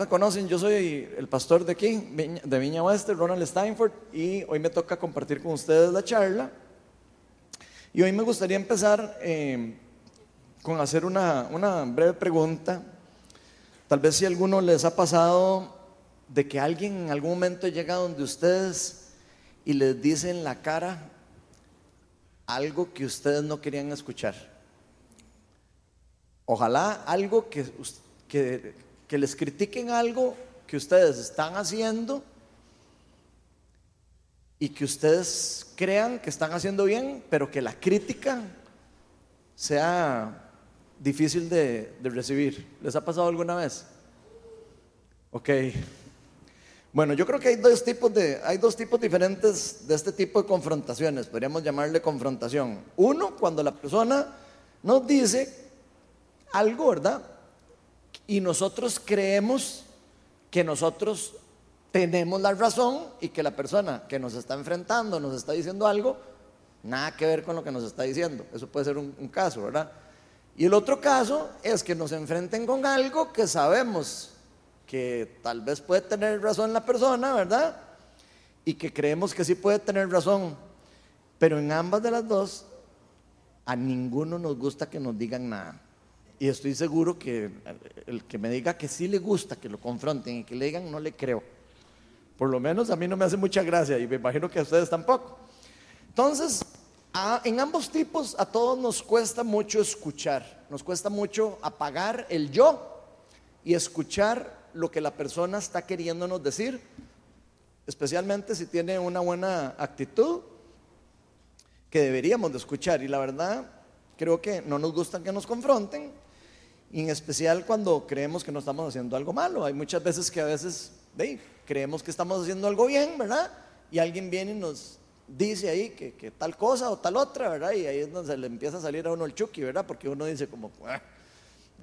me conocen, yo soy el pastor de aquí, de Viña Oeste, Ronald Steinford, y hoy me toca compartir con ustedes la charla. Y hoy me gustaría empezar eh, con hacer una, una breve pregunta. Tal vez si a alguno les ha pasado de que alguien en algún momento llega donde ustedes y les dice en la cara algo que ustedes no querían escuchar. Ojalá algo que, que, que les critiquen algo que ustedes están haciendo y que ustedes crean que están haciendo bien, pero que la crítica sea difícil de, recibir. ¿Les ha pasado alguna vez? Ok. Bueno, yo creo que hay dos tipos de, hay dos tipos diferentes de este tipo de confrontaciones. Podríamos llamarle confrontación. Uno, cuando la persona nos dice algo, ¿verdad? Y nosotros creemos que nosotros tenemos la razón y que la persona que nos está enfrentando, nos está diciendo algo, nada que ver con lo que nos está diciendo. Eso puede ser un, caso, ¿verdad? Y el otro caso es que nos enfrenten con algo que sabemos que tal vez puede tener razón la persona, ¿verdad? Y que creemos que sí puede tener razón. Pero en ambas de las dos, a ninguno nos gusta que nos digan nada. Y estoy seguro que el que me diga que sí le gusta que lo confronten y que le digan no le creo. Por lo menos a mí no me hace mucha gracia y me imagino que a ustedes tampoco. Entonces, en ambos tipos a todos nos cuesta mucho escuchar, nos cuesta mucho apagar el yo y escuchar lo que la persona está queriéndonos decir, especialmente si tiene una buena actitud que deberíamos de escuchar. Y la verdad, creo que no nos gusta que nos confronten, y en especial cuando creemos que no estamos haciendo algo malo. Hay muchas veces que a veces creemos que estamos haciendo algo bien, ¿verdad? Y alguien viene y nos dice ahí que, tal cosa o tal otra, ¿verdad? Y ahí es donde se le empieza a salir a uno el chuki, ¿verdad? Porque uno dice como, ah,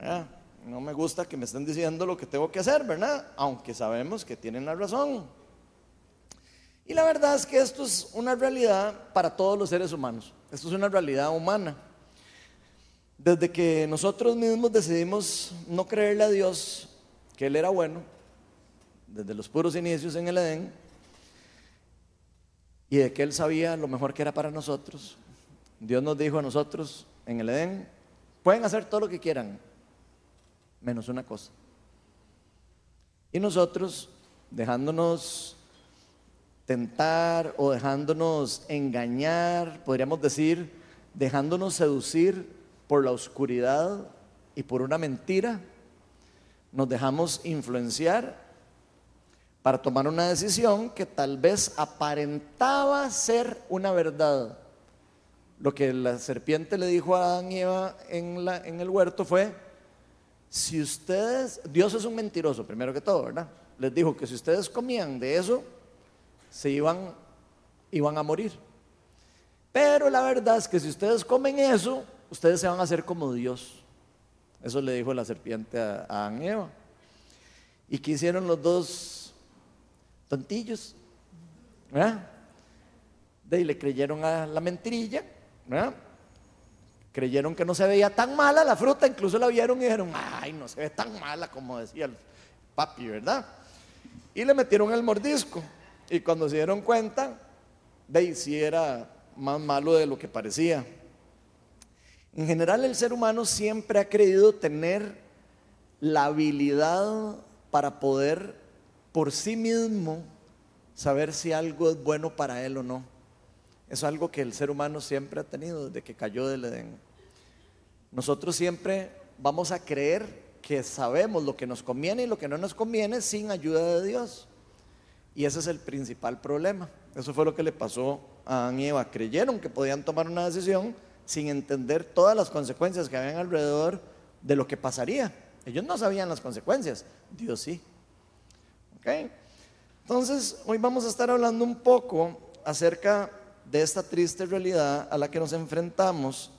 ah, no me gusta que me estén diciendo lo que tengo que hacer, ¿verdad? Aunque sabemos que tienen la razón. Y la verdad es que esto es una realidad para todos los seres humanos. Esto es una realidad humana. Desde que nosotros mismos decidimos no creerle a Dios que Él era bueno, desde los puros inicios en el Edén, y de que Él sabía lo mejor que era para nosotros, Dios nos dijo a nosotros en el Edén, pueden hacer todo lo que quieran, menos una cosa. Y nosotros, dejándonos tentar o dejándonos engañar, podríamos decir, dejándonos seducir por la oscuridad y por una mentira, nos dejamos influenciar para tomar una decisión que tal vez aparentaba ser una verdad. Lo que la serpiente le dijo a Adán y Eva en, el huerto fue, si ustedes, Dios es un mentiroso, primero que todo, ¿verdad? Les dijo que si ustedes comían de eso, se iban, iban a morir. Pero la verdad es que si ustedes comen eso, ustedes se van a hacer como Dios. Eso le dijo la serpiente a, a Eva. ¿Y qué hicieron los dos tontillos? De ahí le creyeron a la mentirilla, creyeron que no se veía tan mala la fruta, incluso la vieron y dijeron, ay, no se ve tan mala como decía el papi, ¿verdad? Y le metieron el mordisco. Y cuando se dieron cuenta, de ahí sí era más malo de lo que parecía. En general el ser humano siempre ha creído tener la habilidad para poder por sí mismo saber si algo es bueno para él o no. Es algo que el ser humano siempre ha tenido desde que cayó del Edén. Nosotros siempre vamos a creer que sabemos lo que nos conviene y lo que no nos conviene sin ayuda de Dios. Y ese es el principal problema. Eso fue lo que le pasó a Adán y Eva. Creyeron que podían tomar una decisión sin entender todas las consecuencias que habían alrededor de lo que pasaría. Ellos no sabían las consecuencias, Dios sí. Entonces, hoy vamos a estar hablando un poco acerca de esta triste realidad a la que nos enfrentamos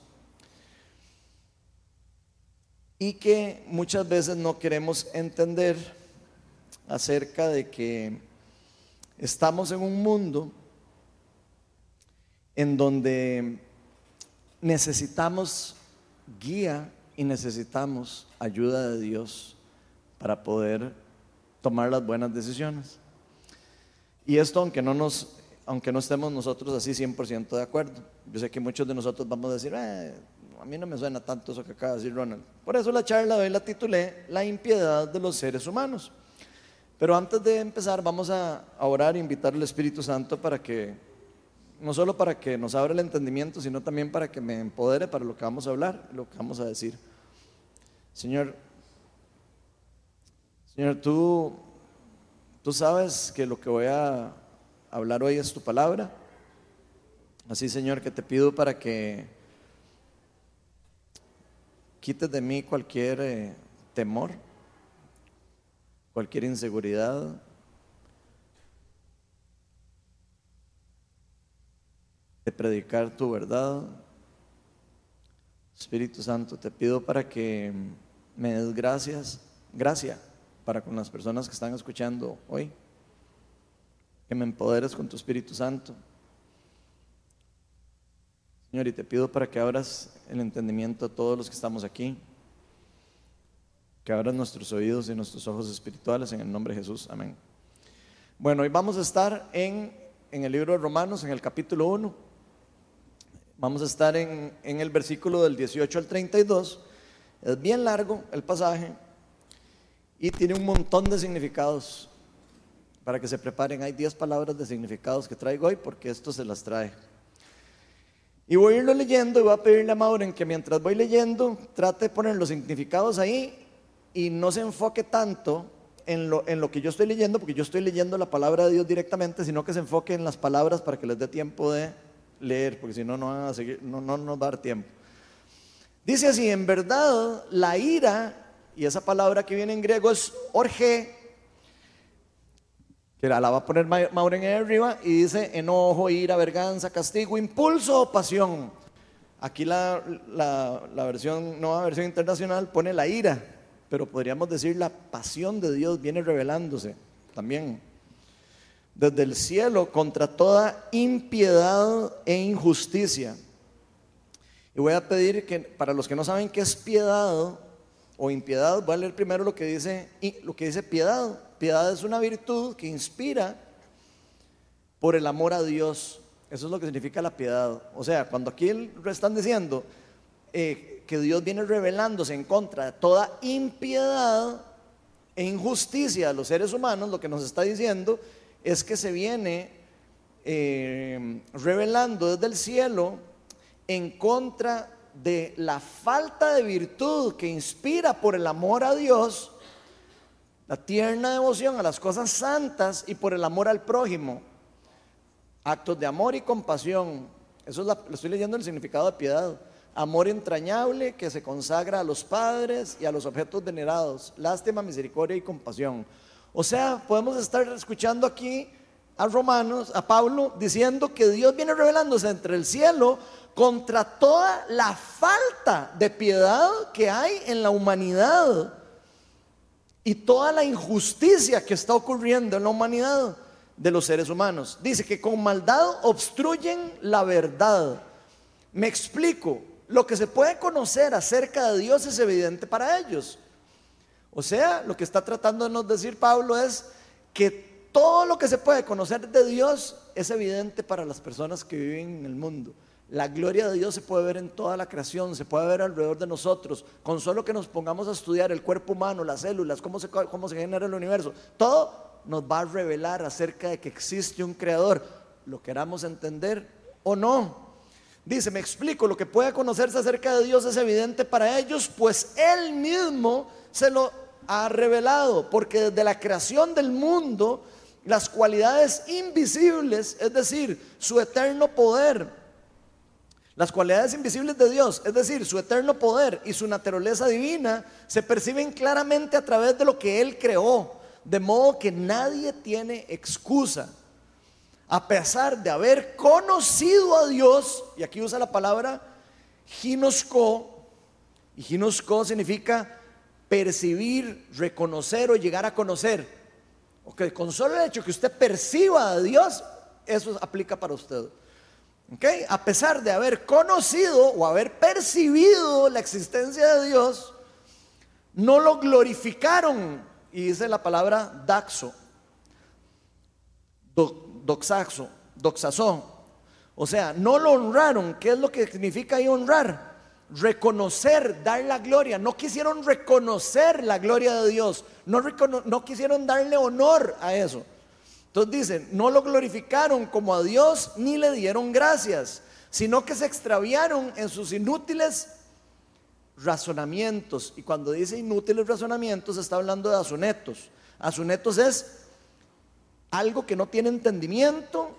y que muchas veces no queremos entender acerca de que estamos en un mundo en donde necesitamos guía y necesitamos ayuda de Dios para poder tomar las buenas decisiones. Y esto aunque no, nos, aunque no estemos nosotros así 100% de acuerdo. Yo sé que muchos de nosotros vamos a decir, eh, a mí no me suena tanto eso que acaba de decir Ronald. Por eso la charla de hoy la titulé La impiedad de los seres humanos. Pero antes de empezar vamos a orar e invitar al Espíritu Santo para que, no solo para que nos abra el entendimiento, sino también para que me empodere para lo que vamos a hablar, lo que vamos a decir. Señor, Señor, tú, tú sabes que lo que voy a hablar hoy es tu palabra. Así, Señor, que te pido para que quites de mí cualquier eh, temor cualquier inseguridad. De predicar tu verdad. Espíritu Santo, te pido para que me des gracias, gracia para con las personas que están escuchando hoy. Que me empoderes con tu Espíritu Santo. Señor, y te pido para que abras el entendimiento a todos los que estamos aquí que abran nuestros oídos y nuestros ojos espirituales en el nombre de Jesús. Amén. Bueno, hoy vamos a estar en, en el libro de Romanos, en el capítulo 1. Vamos a estar en, en el versículo del 18 al 32. Es bien largo el pasaje y tiene un montón de significados. Para que se preparen, hay 10 palabras de significados que traigo hoy porque esto se las trae. Y voy a irlo leyendo y voy a pedirle a Mauren que mientras voy leyendo trate de poner los significados ahí y no se enfoque tanto en lo, en lo que yo estoy leyendo, porque yo estoy leyendo la palabra de Dios directamente, sino que se enfoque en las palabras para que les dé tiempo de leer, porque si no, no, van a seguir, no, no nos va a dar tiempo. Dice así, en verdad, la ira, y esa palabra que viene en griego es orge, que la va a poner Mauren arriba, y dice enojo, ira, verganza, castigo, impulso o pasión. Aquí la, la, la versión, nueva versión internacional pone la ira, pero podríamos decir la pasión de Dios viene revelándose también desde el cielo contra toda impiedad e injusticia. Y voy a pedir que para los que no saben qué es piedad o impiedad, voy a leer primero lo que dice lo que dice piedad. Piedad es una virtud que inspira por el amor a Dios. Eso es lo que significa la piedad. O sea, cuando aquí están diciendo eh, que Dios viene revelándose en contra de toda impiedad e injusticia de los seres humanos, lo que nos está diciendo es que se viene eh, revelando desde el cielo en contra de la falta de virtud que inspira por el amor a Dios, la tierna devoción a las cosas santas y por el amor al prójimo. Actos de amor y compasión. Eso es lo estoy leyendo el significado de piedad amor entrañable que se consagra a los padres y a los objetos venerados, lástima, misericordia y compasión. O sea, podemos estar escuchando aquí a Romanos, a Pablo, diciendo que Dios viene revelándose entre el cielo contra toda la falta de piedad que hay en la humanidad y toda la injusticia que está ocurriendo en la humanidad de los seres humanos. Dice que con maldad obstruyen la verdad. Me explico, lo que se puede conocer acerca de Dios es evidente para ellos. O sea, lo que está tratando de nos decir Pablo es que todo lo que se puede conocer de Dios es evidente para las personas que viven en el mundo. La gloria de Dios se puede ver en toda la creación, se puede ver alrededor de nosotros, con solo que nos pongamos a estudiar el cuerpo humano, las células, cómo se, cómo se genera el universo. Todo nos va a revelar acerca de que existe un creador, lo queramos entender o no. Dice, me explico, lo que puede conocerse acerca de Dios es evidente para ellos, pues Él mismo se lo ha revelado, porque desde la creación del mundo, las cualidades invisibles, es decir, su eterno poder, las cualidades invisibles de Dios, es decir, su eterno poder y su naturaleza divina, se perciben claramente a través de lo que Él creó, de modo que nadie tiene excusa. A pesar de haber conocido a Dios, y aquí usa la palabra ginosco, y ginosco significa percibir, reconocer o llegar a conocer. Ok, con solo el hecho que usted perciba a Dios, eso aplica para usted. Ok, a pesar de haber conocido o haber percibido la existencia de Dios, no lo glorificaron y dice la palabra daxo, doxaxo, doxazón. O sea, no lo honraron. ¿Qué es lo que significa ahí honrar? Reconocer, dar la gloria. No quisieron reconocer la gloria de Dios. No, quisieron darle honor a eso. Entonces dicen, no lo glorificaron como a Dios ni le dieron gracias, sino que se extraviaron en sus inútiles razonamientos. Y cuando dice inútiles razonamientos, está hablando de asunetos. Asunetos es algo que no tiene entendimiento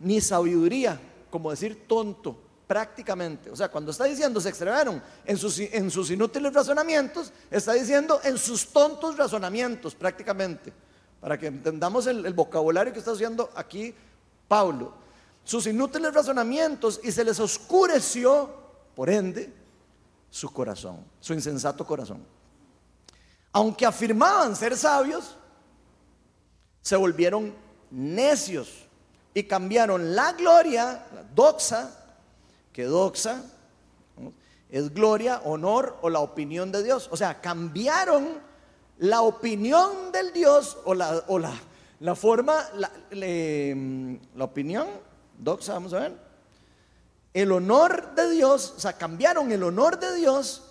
ni sabiduría, como decir tonto, prácticamente. O sea, cuando está diciendo se extraviaron en sus, en sus inútiles razonamientos, está diciendo en sus tontos razonamientos, prácticamente. Para que entendamos el, el vocabulario que está haciendo aquí Pablo. Sus inútiles razonamientos y se les oscureció, por ende, su corazón, su insensato corazón. Aunque afirmaban ser sabios, se volvieron necios y cambiaron la gloria, la doxa, que doxa es gloria, honor o la opinión de Dios. O sea, cambiaron la opinión del Dios o la, o la, la forma, la, la opinión, doxa, vamos a ver el honor de Dios, o sea, cambiaron el honor de Dios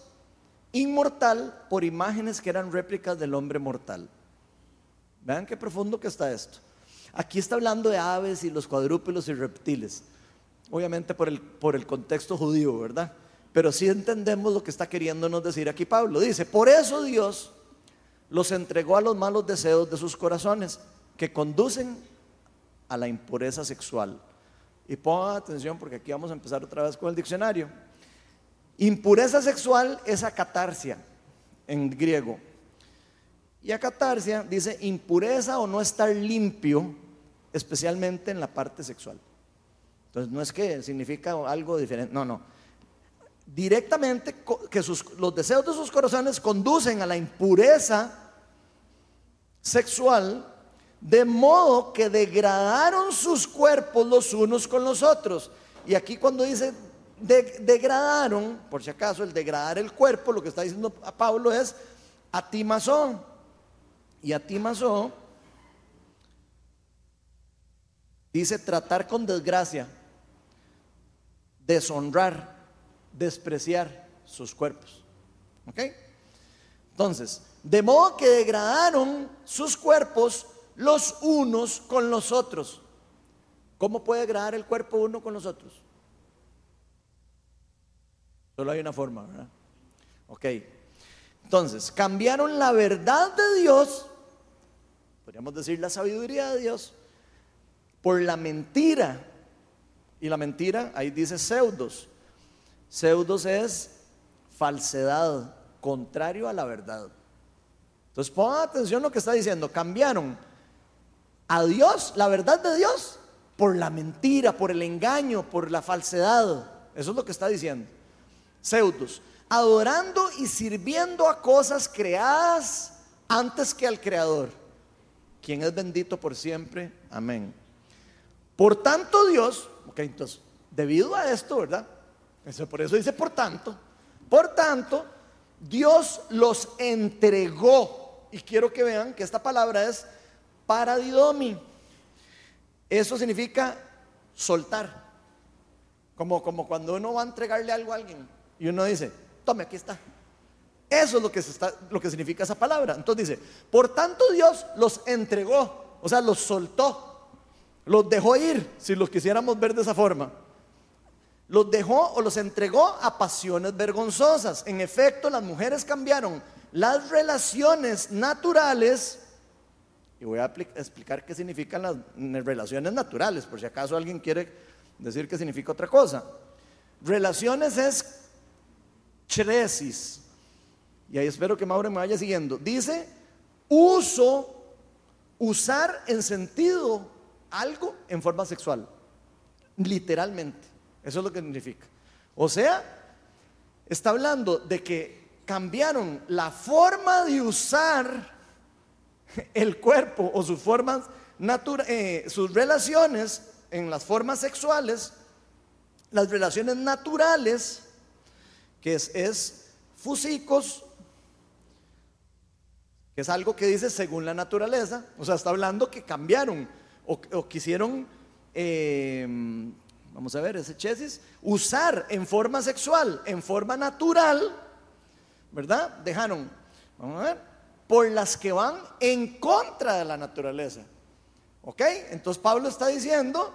inmortal por imágenes que eran réplicas del hombre mortal. Vean qué profundo que está esto. Aquí está hablando de aves y los cuadrúpedos y reptiles. Obviamente por el, por el contexto judío, ¿verdad? Pero sí entendemos lo que está queriéndonos decir aquí Pablo. Dice, por eso Dios los entregó a los malos deseos de sus corazones que conducen a la impureza sexual y pongan atención porque aquí vamos a empezar otra vez con el diccionario. Impureza sexual es acatarsia en griego. Y acatarsia dice impureza o no estar limpio, especialmente en la parte sexual. Entonces no es que significa algo diferente, no, no. Directamente que los deseos de sus corazones conducen a la impureza sexual de modo que degradaron sus cuerpos los unos con los otros. Y aquí cuando dice degradaron, por si acaso el degradar el cuerpo, lo que está diciendo a Pablo es atimazó. Y atimazó dice tratar con desgracia, deshonrar, despreciar sus cuerpos. ¿Ok? Entonces, de modo que degradaron sus cuerpos los unos con los otros. ¿Cómo puede agradar el cuerpo uno con los otros? Solo hay una forma, ¿verdad? Ok. Entonces, cambiaron la verdad de Dios, podríamos decir la sabiduría de Dios, por la mentira. Y la mentira, ahí dice pseudos. Pseudos es falsedad, contrario a la verdad. Entonces pongan atención lo que está diciendo. Cambiaron a Dios, la verdad de Dios, por la mentira, por el engaño, por la falsedad. Eso es lo que está diciendo. Pseudos, adorando y sirviendo a cosas creadas antes que al Creador, quien es bendito por siempre. Amén. Por tanto Dios, ok, entonces, debido a esto, ¿verdad? por eso dice por tanto, por tanto, Dios los entregó. Y quiero que vean que esta palabra es paradidomi. Eso significa soltar. Como, como cuando uno va a entregarle algo a alguien y uno dice, tome, aquí está. Eso es lo que, está, lo que significa esa palabra. Entonces dice, por tanto Dios los entregó, o sea, los soltó, los dejó ir, si los quisiéramos ver de esa forma. Los dejó o los entregó a pasiones vergonzosas. En efecto, las mujeres cambiaron las relaciones naturales y voy a explicar qué significan las relaciones naturales, por si acaso alguien quiere decir que significa otra cosa. Relaciones es cheresis. Y ahí espero que Mauro me vaya siguiendo. Dice uso, usar en sentido algo en forma sexual. Literalmente. Eso es lo que significa. O sea, está hablando de que cambiaron la forma de usar el cuerpo o sus formas eh, sus relaciones en las formas sexuales, las relaciones naturales, que es, es fusicos, que es algo que dice según la naturaleza, o sea, está hablando que cambiaron o, quisieron, eh, vamos a ver, ese chesis, usar en forma sexual, en forma natural, ¿verdad? Dejaron, vamos a ver, por las que van en contra de la naturaleza. ¿Ok? Entonces Pablo está diciendo,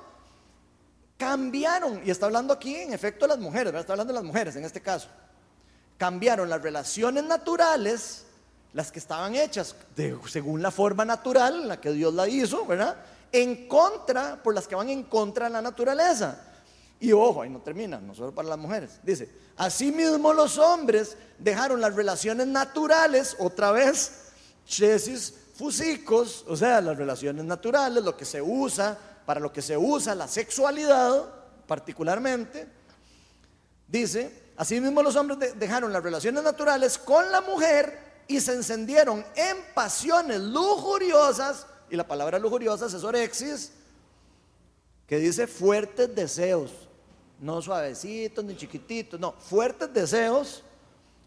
cambiaron, y está hablando aquí en efecto de las mujeres, ¿verdad? está hablando de las mujeres en este caso, cambiaron las relaciones naturales las que estaban hechas según la forma natural en la que Dios la hizo, ¿verdad? En contra, por las que van en contra de la naturaleza. Y ojo, ahí no termina, no solo para las mujeres. Dice, asimismo los hombres dejaron las relaciones naturales, otra vez, chesis fusicos, o sea, las relaciones naturales, lo que se usa, para lo que se usa la sexualidad, particularmente. Dice, asimismo los hombres dejaron las relaciones naturales con la mujer y se encendieron en pasiones lujuriosas, y la palabra lujuriosas es orexis, que dice fuertes deseos, no suavecitos ni chiquititos, no, fuertes deseos,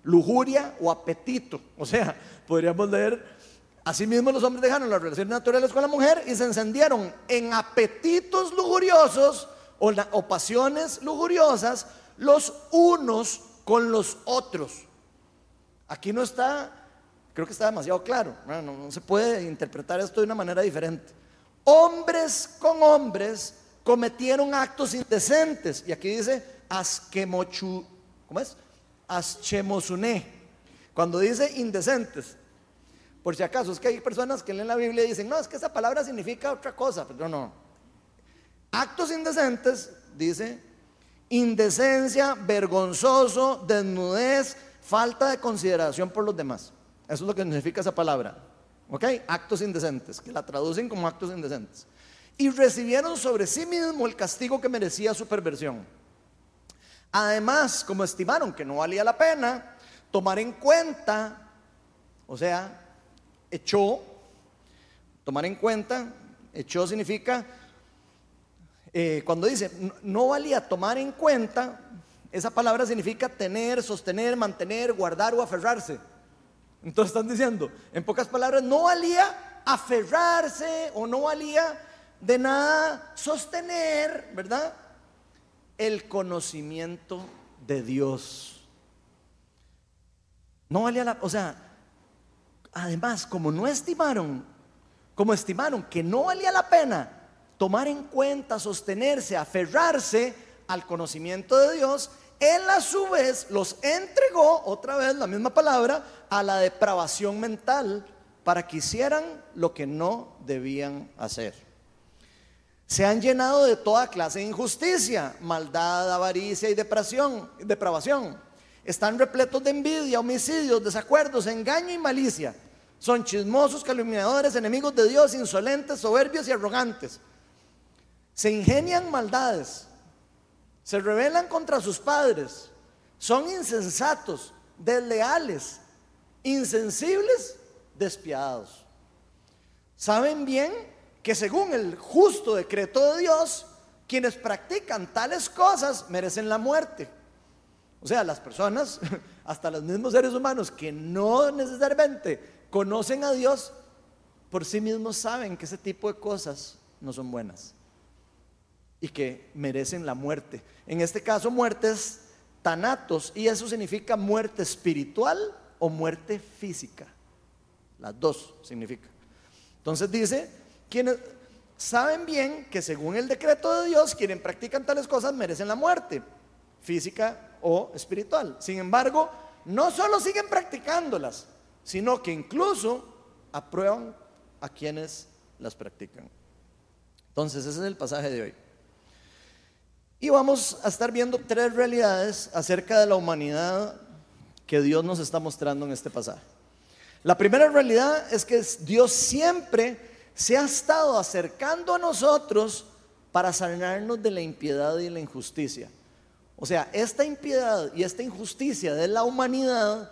lujuria o apetito. O sea, podríamos leer, asimismo los hombres dejaron las relaciones naturales con la mujer y se encendieron en apetitos lujuriosos o, o pasiones lujuriosas los unos con los otros. Aquí no está Creo que está demasiado claro. no, se puede interpretar esto de una manera diferente. Hombres con hombres cometieron actos indecentes. Y aquí dice asquemochu, ¿cómo es? Aschemosune. Cuando dice indecentes, por si acaso, es que hay personas que leen la Biblia y dicen, no, es que esa palabra significa otra cosa. Pero no. Actos indecentes, dice, indecencia, vergonzoso, desnudez, falta de consideración por los demás. Eso es lo que significa esa palabra. ¿Ok? Actos indecentes, que la traducen como actos indecentes. Y recibieron sobre sí mismo el castigo que merecía su perversión. Además, como estimaron que no valía la pena tomar en cuenta, o sea, echó, tomar en cuenta, echó significa, eh, cuando dice no valía tomar en cuenta, esa palabra significa tener, sostener, mantener, guardar o aferrarse. Entonces están diciendo, en pocas palabras, no valía aferrarse o no valía de nada sostener, ¿verdad? El conocimiento de Dios. No valía la, o sea, además, como no estimaron, como estimaron que no valía la pena tomar en cuenta, sostenerse, aferrarse al conocimiento de Dios, él a su vez los entregó, otra vez la misma palabra, a la depravación mental para que hicieran lo que no debían hacer. Se han llenado de toda clase de injusticia, maldad, avaricia y depravación. Están repletos de envidia, homicidios, desacuerdos, engaño y malicia. Son chismosos, calumniadores, enemigos de Dios, insolentes, soberbios y arrogantes. Se ingenian maldades se rebelan contra sus padres, son insensatos, desleales, insensibles, despiadados. Saben bien que según el justo decreto de Dios, quienes practican tales cosas merecen la muerte. O sea, las personas, hasta los mismos seres humanos que no necesariamente conocen a Dios, por sí mismos saben que ese tipo de cosas no son buenas y que merecen la muerte. En este caso, muertes tanatos, y eso significa muerte espiritual o muerte física. Las dos significa. Entonces dice, quienes saben bien que según el decreto de Dios, quienes practican tales cosas merecen la muerte, física o espiritual. Sin embargo, no solo siguen practicándolas, sino que incluso aprueban a quienes las practican. Entonces, ese es el pasaje de hoy. Y vamos a estar viendo tres realidades acerca de la humanidad que Dios nos está mostrando en este pasaje. La primera realidad es que Dios siempre se ha estado acercando a nosotros para sanarnos de la impiedad y la injusticia. O sea, esta impiedad y esta injusticia de la humanidad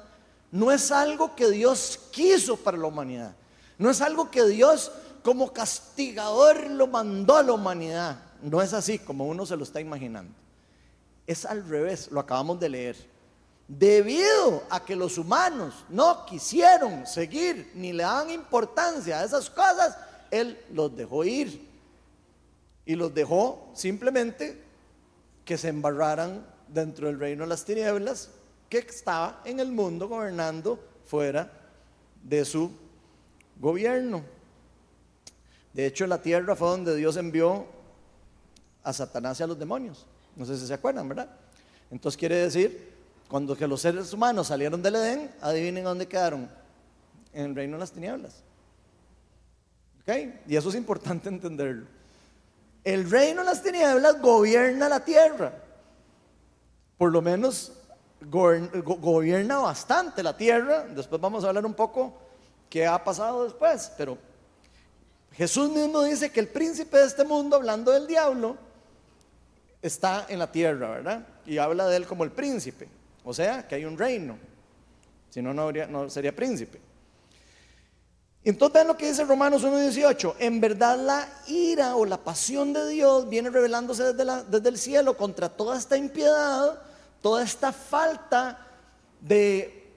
no es algo que Dios quiso para la humanidad. No es algo que Dios como castigador lo mandó a la humanidad no es así como uno se lo está imaginando. Es al revés, lo acabamos de leer. Debido a que los humanos no quisieron seguir ni le dan importancia a esas cosas, Él los dejó ir. Y los dejó simplemente que se embarraran dentro del reino de las tinieblas que estaba en el mundo gobernando fuera de su gobierno. De hecho, la tierra fue donde Dios envió a Satanás y a los demonios. No sé si se acuerdan, ¿verdad? Entonces quiere decir, cuando que los seres humanos salieron del Edén, adivinen dónde quedaron. En el reino de las tinieblas. ¿Ok? Y eso es importante entenderlo. El reino de las tinieblas gobierna la tierra. Por lo menos gobierna bastante la tierra. Después vamos a hablar un poco qué ha pasado después. Pero Jesús mismo dice que el príncipe de este mundo, hablando del diablo, está en la tierra, ¿verdad? Y habla de él como el príncipe. O sea, que hay un reino. Si no, no, sería príncipe. Entonces vean lo que dice Romanos 1.18. En verdad la ira o la pasión de Dios viene revelándose desde, el cielo contra toda esta impiedad toda esta falta de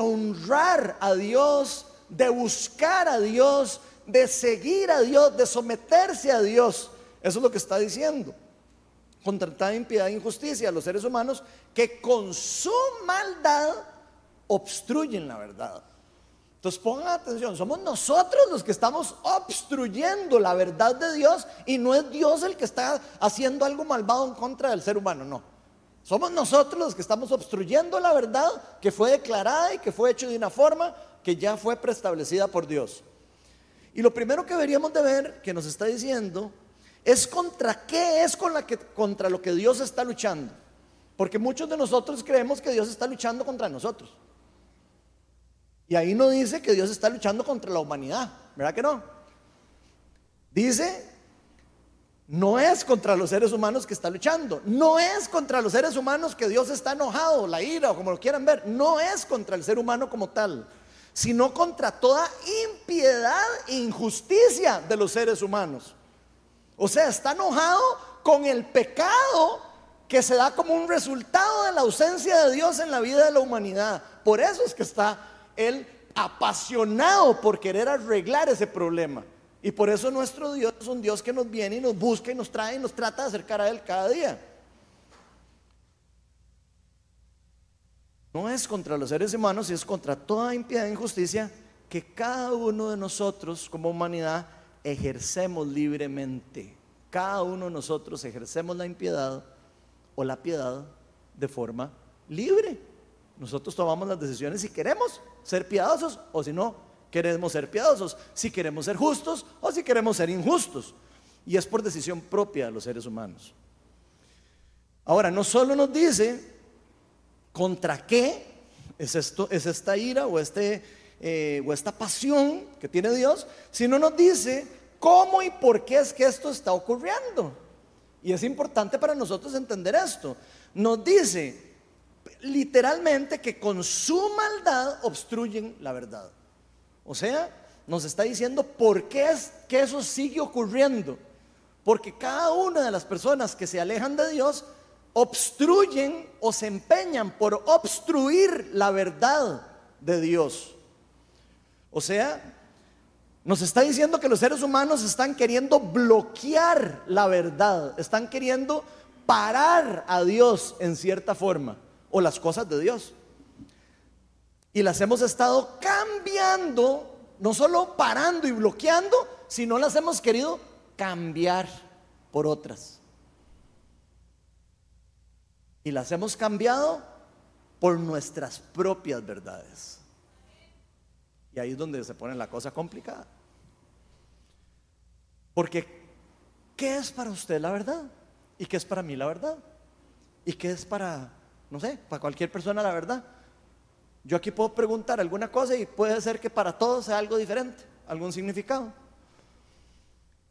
honrar a Dios, de buscar a Dios, de seguir a Dios, de someterse a Dios. Eso es lo que está diciendo. Contra tanta impiedad e injusticia a los seres humanos que con su maldad obstruyen la verdad. Entonces pongan atención, somos nosotros los que estamos obstruyendo la verdad de Dios y no es Dios el que está haciendo algo malvado en contra del ser humano, no. Somos nosotros los que estamos obstruyendo la verdad que fue declarada y que fue hecho de una forma que ya fue preestablecida por Dios. Y lo primero que deberíamos de ver que nos está diciendo es contra qué es con la que, contra lo que Dios está luchando. Porque muchos de nosotros creemos que Dios está luchando contra nosotros. Y ahí no dice que Dios está luchando contra la humanidad, ¿verdad que no? Dice no es contra los seres humanos que está luchando. No es contra los seres humanos que Dios está enojado, la ira o como lo quieran ver. No es contra el ser humano como tal, sino contra toda impiedad e injusticia de los seres humanos. O sea, está enojado con el pecado que se da como un resultado de la ausencia de Dios en la vida de la humanidad. Por eso es que está él apasionado por querer arreglar ese problema. Y por eso nuestro Dios es un Dios que nos viene y nos busca y nos trae y nos trata de acercar a Él cada día. No es contra los seres humanos, es contra toda impiedad e injusticia que cada uno de nosotros como humanidad ejercemos libremente. Cada uno de nosotros ejercemos la impiedad o la piedad de forma libre. Nosotros tomamos las decisiones si queremos ser piadosos o si no queremos ser piadosos, si queremos ser justos o si queremos ser injustos. Y es por decisión propia de los seres humanos. Ahora, no solo nos dice contra qué es, esto, es esta ira o, este, eh, o esta pasión que tiene Dios, sino nos dice cómo y por qué es que esto está ocurriendo. Y es importante para nosotros entender esto. Nos dice literalmente que con su maldad obstruyen la verdad. O sea, nos está diciendo por qué es que eso sigue ocurriendo. Porque cada una de las personas que se alejan de Dios obstruyen o se empeñan por obstruir la verdad de Dios. O sea, nos está diciendo que los seres humanos están queriendo bloquear la verdad, están queriendo parar a Dios en cierta forma, o las cosas de Dios. Y las hemos estado cambiando, no solo parando y bloqueando, sino las hemos querido cambiar por otras. Y las hemos cambiado por nuestras propias verdades. Y ahí es donde se pone la cosa complicada. Porque, ¿qué es para usted la verdad? ¿Y qué es para mí la verdad? ¿Y qué es para, no sé, para cualquier persona la verdad? Yo aquí puedo preguntar alguna cosa y puede ser que para todos sea algo diferente, algún significado.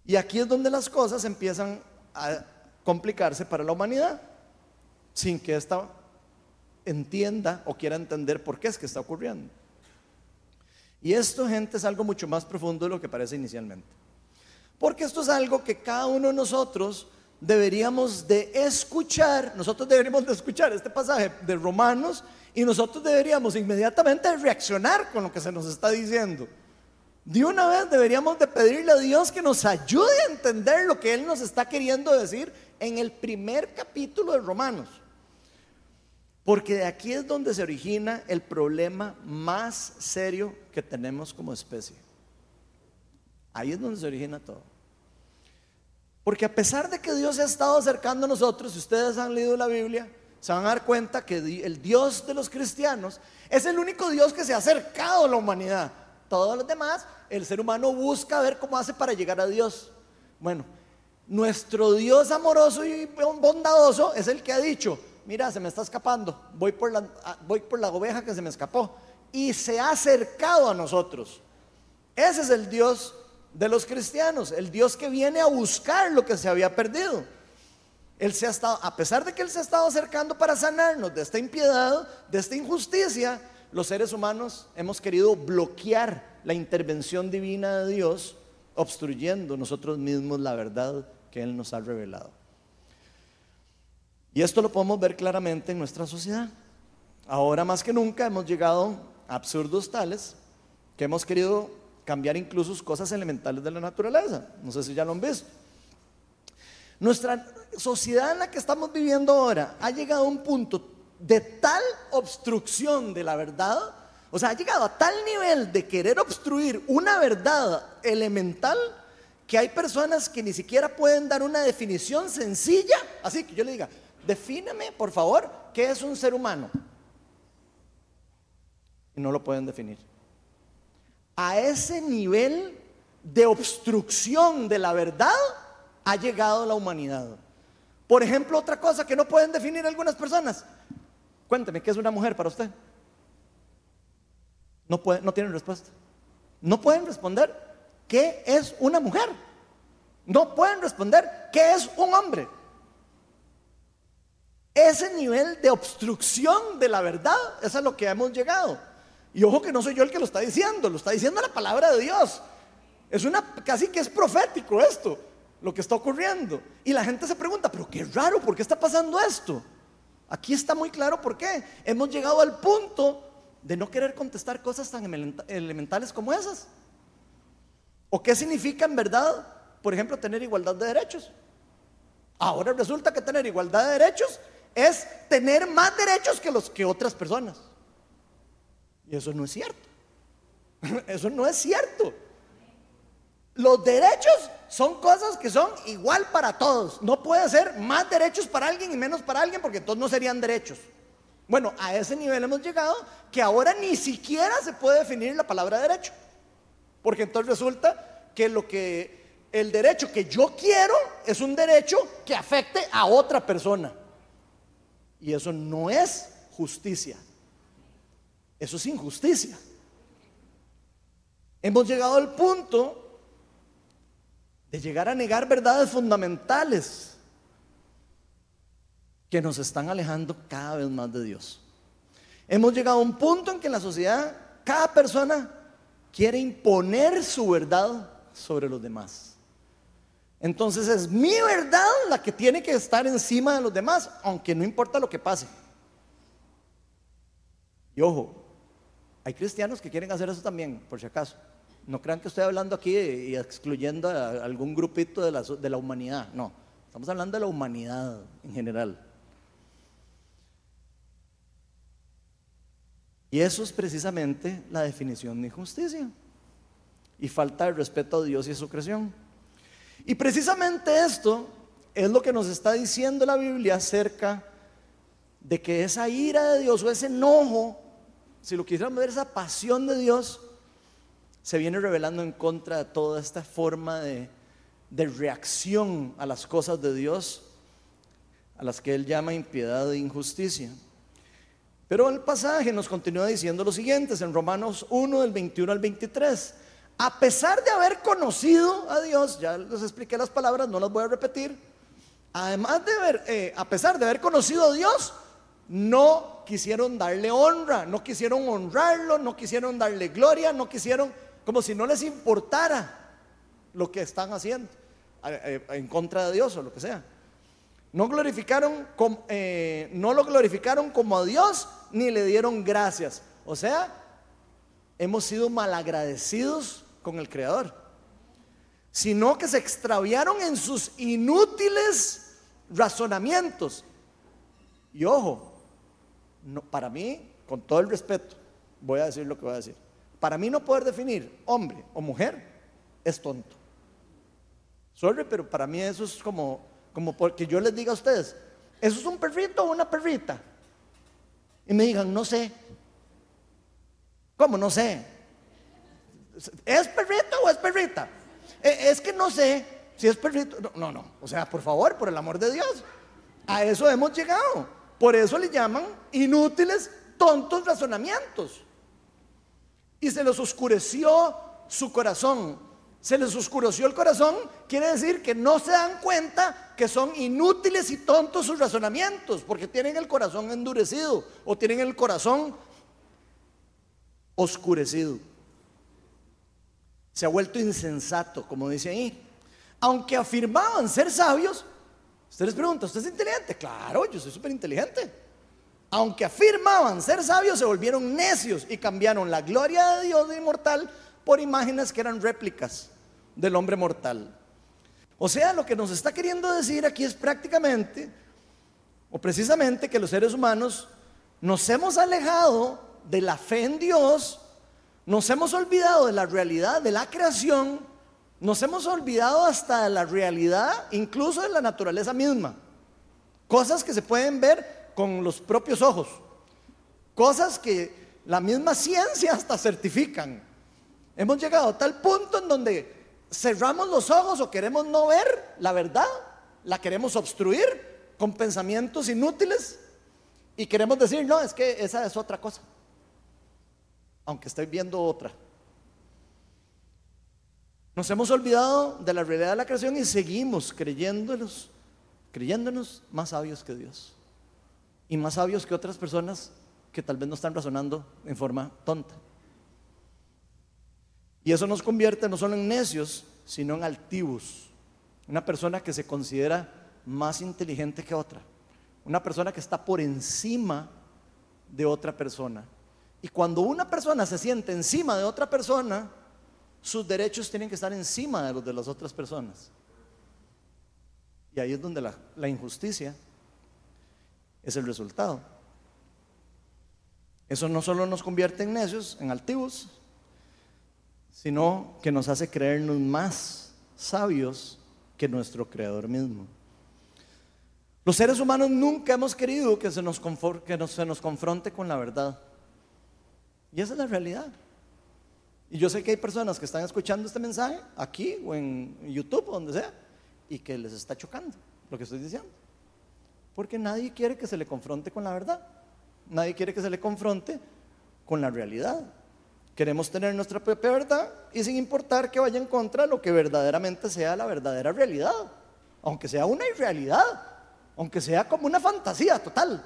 Y aquí es donde las cosas empiezan a complicarse para la humanidad, sin que ésta entienda o quiera entender por qué es que está ocurriendo. Y esto, gente, es algo mucho más profundo de lo que parece inicialmente. Porque esto es algo que cada uno de nosotros deberíamos de escuchar, nosotros deberíamos de escuchar este pasaje de Romanos y nosotros deberíamos inmediatamente reaccionar con lo que se nos está diciendo. De una vez deberíamos de pedirle a Dios que nos ayude a entender lo que Él nos está queriendo decir en el primer capítulo de Romanos. Porque de aquí es donde se origina el problema más serio que tenemos como especie. Ahí es donde se origina todo. Porque a pesar de que Dios se ha estado acercando a nosotros, si ustedes han leído la Biblia, se van a dar cuenta que el Dios de los cristianos es el único Dios que se ha acercado a la humanidad. Todos los demás, el ser humano busca ver cómo hace para llegar a Dios. Bueno, nuestro Dios amoroso y bondadoso es el que ha dicho, mira, se me está escapando, voy por la, voy por la oveja que se me escapó. Y se ha acercado a nosotros. Ese es el Dios de los cristianos, el Dios que viene a buscar lo que se había perdido. Él se ha estado, a pesar de que Él se ha estado acercando para sanarnos de esta impiedad, de esta injusticia, los seres humanos hemos querido bloquear la intervención divina de Dios, obstruyendo nosotros mismos la verdad que Él nos ha revelado. Y esto lo podemos ver claramente en nuestra sociedad. Ahora más que nunca hemos llegado absurdos tales que hemos querido cambiar incluso cosas elementales de la naturaleza. No sé si ya lo han visto. Nuestra sociedad en la que estamos viviendo ahora ha llegado a un punto de tal obstrucción de la verdad, o sea, ha llegado a tal nivel de querer obstruir una verdad elemental que hay personas que ni siquiera pueden dar una definición sencilla, así que yo le diga, defíneme por favor qué es un ser humano. No lo pueden definir a ese nivel de obstrucción de la verdad ha llegado la humanidad. Por ejemplo, otra cosa que no pueden definir algunas personas. Cuénteme, ¿qué es una mujer para usted? No, puede, no tienen respuesta. No pueden responder qué es una mujer. No pueden responder qué es un hombre. Ese nivel de obstrucción de la verdad es a lo que hemos llegado. Y ojo que no soy yo el que lo está diciendo, lo está diciendo la palabra de Dios. Es una, casi que es profético esto, lo que está ocurriendo. Y la gente se pregunta, pero qué raro, ¿por qué está pasando esto? Aquí está muy claro por qué. Hemos llegado al punto de no querer contestar cosas tan elementales como esas. ¿O qué significa en verdad, por ejemplo, tener igualdad de derechos? Ahora resulta que tener igualdad de derechos es tener más derechos que los que otras personas. Y eso no es cierto. Eso no es cierto. Los derechos son cosas que son igual para todos. No puede ser más derechos para alguien y menos para alguien porque todos no serían derechos. Bueno, a ese nivel hemos llegado que ahora ni siquiera se puede definir la palabra derecho. Porque entonces resulta que lo que el derecho que yo quiero es un derecho que afecte a otra persona. Y eso no es justicia. Eso es injusticia. Hemos llegado al punto de llegar a negar verdades fundamentales que nos están alejando cada vez más de Dios. Hemos llegado a un punto en que en la sociedad cada persona quiere imponer su verdad sobre los demás. Entonces es mi verdad la que tiene que estar encima de los demás, aunque no importa lo que pase. Y ojo, hay cristianos que quieren hacer eso también, por si acaso. No crean que estoy hablando aquí y excluyendo a algún grupito de la, humanidad. No, estamos hablando de la humanidad en general. Y eso es precisamente la definición de injusticia y falta de respeto a Dios y a su creación. Y precisamente esto es lo que nos está diciendo la Biblia acerca de que esa ira de Dios o ese enojo si lo quisiéramos ver, esa pasión de Dios se viene revelando en contra de toda esta forma de, reacción a las cosas de Dios, a las que Él llama impiedad e injusticia. Pero el pasaje nos continúa diciendo lo siguiente, en Romanos 1, del 21 al 23. A pesar de haber conocido a Dios, ya les expliqué las palabras, no las voy a repetir. Además de haber, eh, a pesar de haber conocido a Dios, no quisieron darle honra, no quisieron honrarlo, no quisieron darle gloria, no quisieron, como si no les importara lo que están haciendo en contra de Dios o lo que sea. No, glorificaron, eh, no lo glorificaron como a Dios ni le dieron gracias. O sea, hemos sido malagradecidos con el Creador, sino que se extraviaron en sus inútiles razonamientos. Y ojo, no, para mí, con todo el respeto, voy a decir lo que voy a decir. Para mí no poder definir hombre o mujer es tonto. Sorry, pero para mí eso es como, como porque yo les diga a ustedes, ¿eso es un perrito o una perrita? Y me digan, no sé. ¿Cómo? No sé. ¿Es perrito o es perrita? E, es que no sé si es perrito. No, no, no. O sea, por favor, por el amor de Dios. A eso hemos llegado. Por eso le llaman inútiles, tontos razonamientos. Y se les oscureció su corazón. Se les oscureció el corazón, quiere decir que no se dan cuenta que son inútiles y tontos sus razonamientos, porque tienen el corazón endurecido o tienen el corazón oscurecido. Se ha vuelto insensato, como dice ahí. Aunque afirmaban ser sabios, usted les pregunta, ¿usted es inteligente? Claro, yo soy súper inteligente. Aunque afirmaban ser sabios, se volvieron necios y cambiaron la gloria de Dios de inmortal por imágenes que eran réplicas del hombre mortal. O sea, lo que nos está queriendo decir aquí es prácticamente, o precisamente, que los seres humanos nos hemos alejado de la fe en Dios, nos hemos olvidado de la realidad de la creación, nos hemos olvidado hasta de la realidad incluso de la naturaleza misma. Cosas que se pueden ver con los propios ojos, cosas que la misma ciencia hasta certifican. Hemos llegado a tal punto en donde cerramos los ojos o queremos no ver la verdad, la queremos obstruir con pensamientos inútiles y queremos decir, no, es que esa es otra cosa aunque estoy viendo otra. Nos hemos olvidado de la realidad de la creación y seguimos creyéndonos, creyéndonos más sabios que Dios y más sabios que otras personas que tal vez no están razonando en forma tonta. Y eso nos convierte no solo en necios, sino en altivos. Una persona que se considera más inteligente que otra. Una persona que está por encima de otra persona. Y cuando una persona se siente encima de otra persona, sus derechos tienen que estar encima de los de las otras personas. Y ahí es donde la, injusticia es el resultado. Eso no solo nos convierte en necios, en altivos, sino que nos hace creernos más sabios que nuestro Creador mismo. Los seres humanos nunca hemos querido que se nos, que se nos confronte con la verdad. Y esa es la realidad. Y yo sé que hay personas que están escuchando este mensaje aquí o en YouTube o donde sea y que les está chocando lo que estoy diciendo. Porque nadie quiere que se le confronte con la verdad. Nadie quiere que se le confronte con la realidad. Queremos tener nuestra propia verdad y sin importar que vaya en contra de lo que verdaderamente sea la verdadera realidad. Aunque sea una irrealidad, aunque sea como una fantasía total.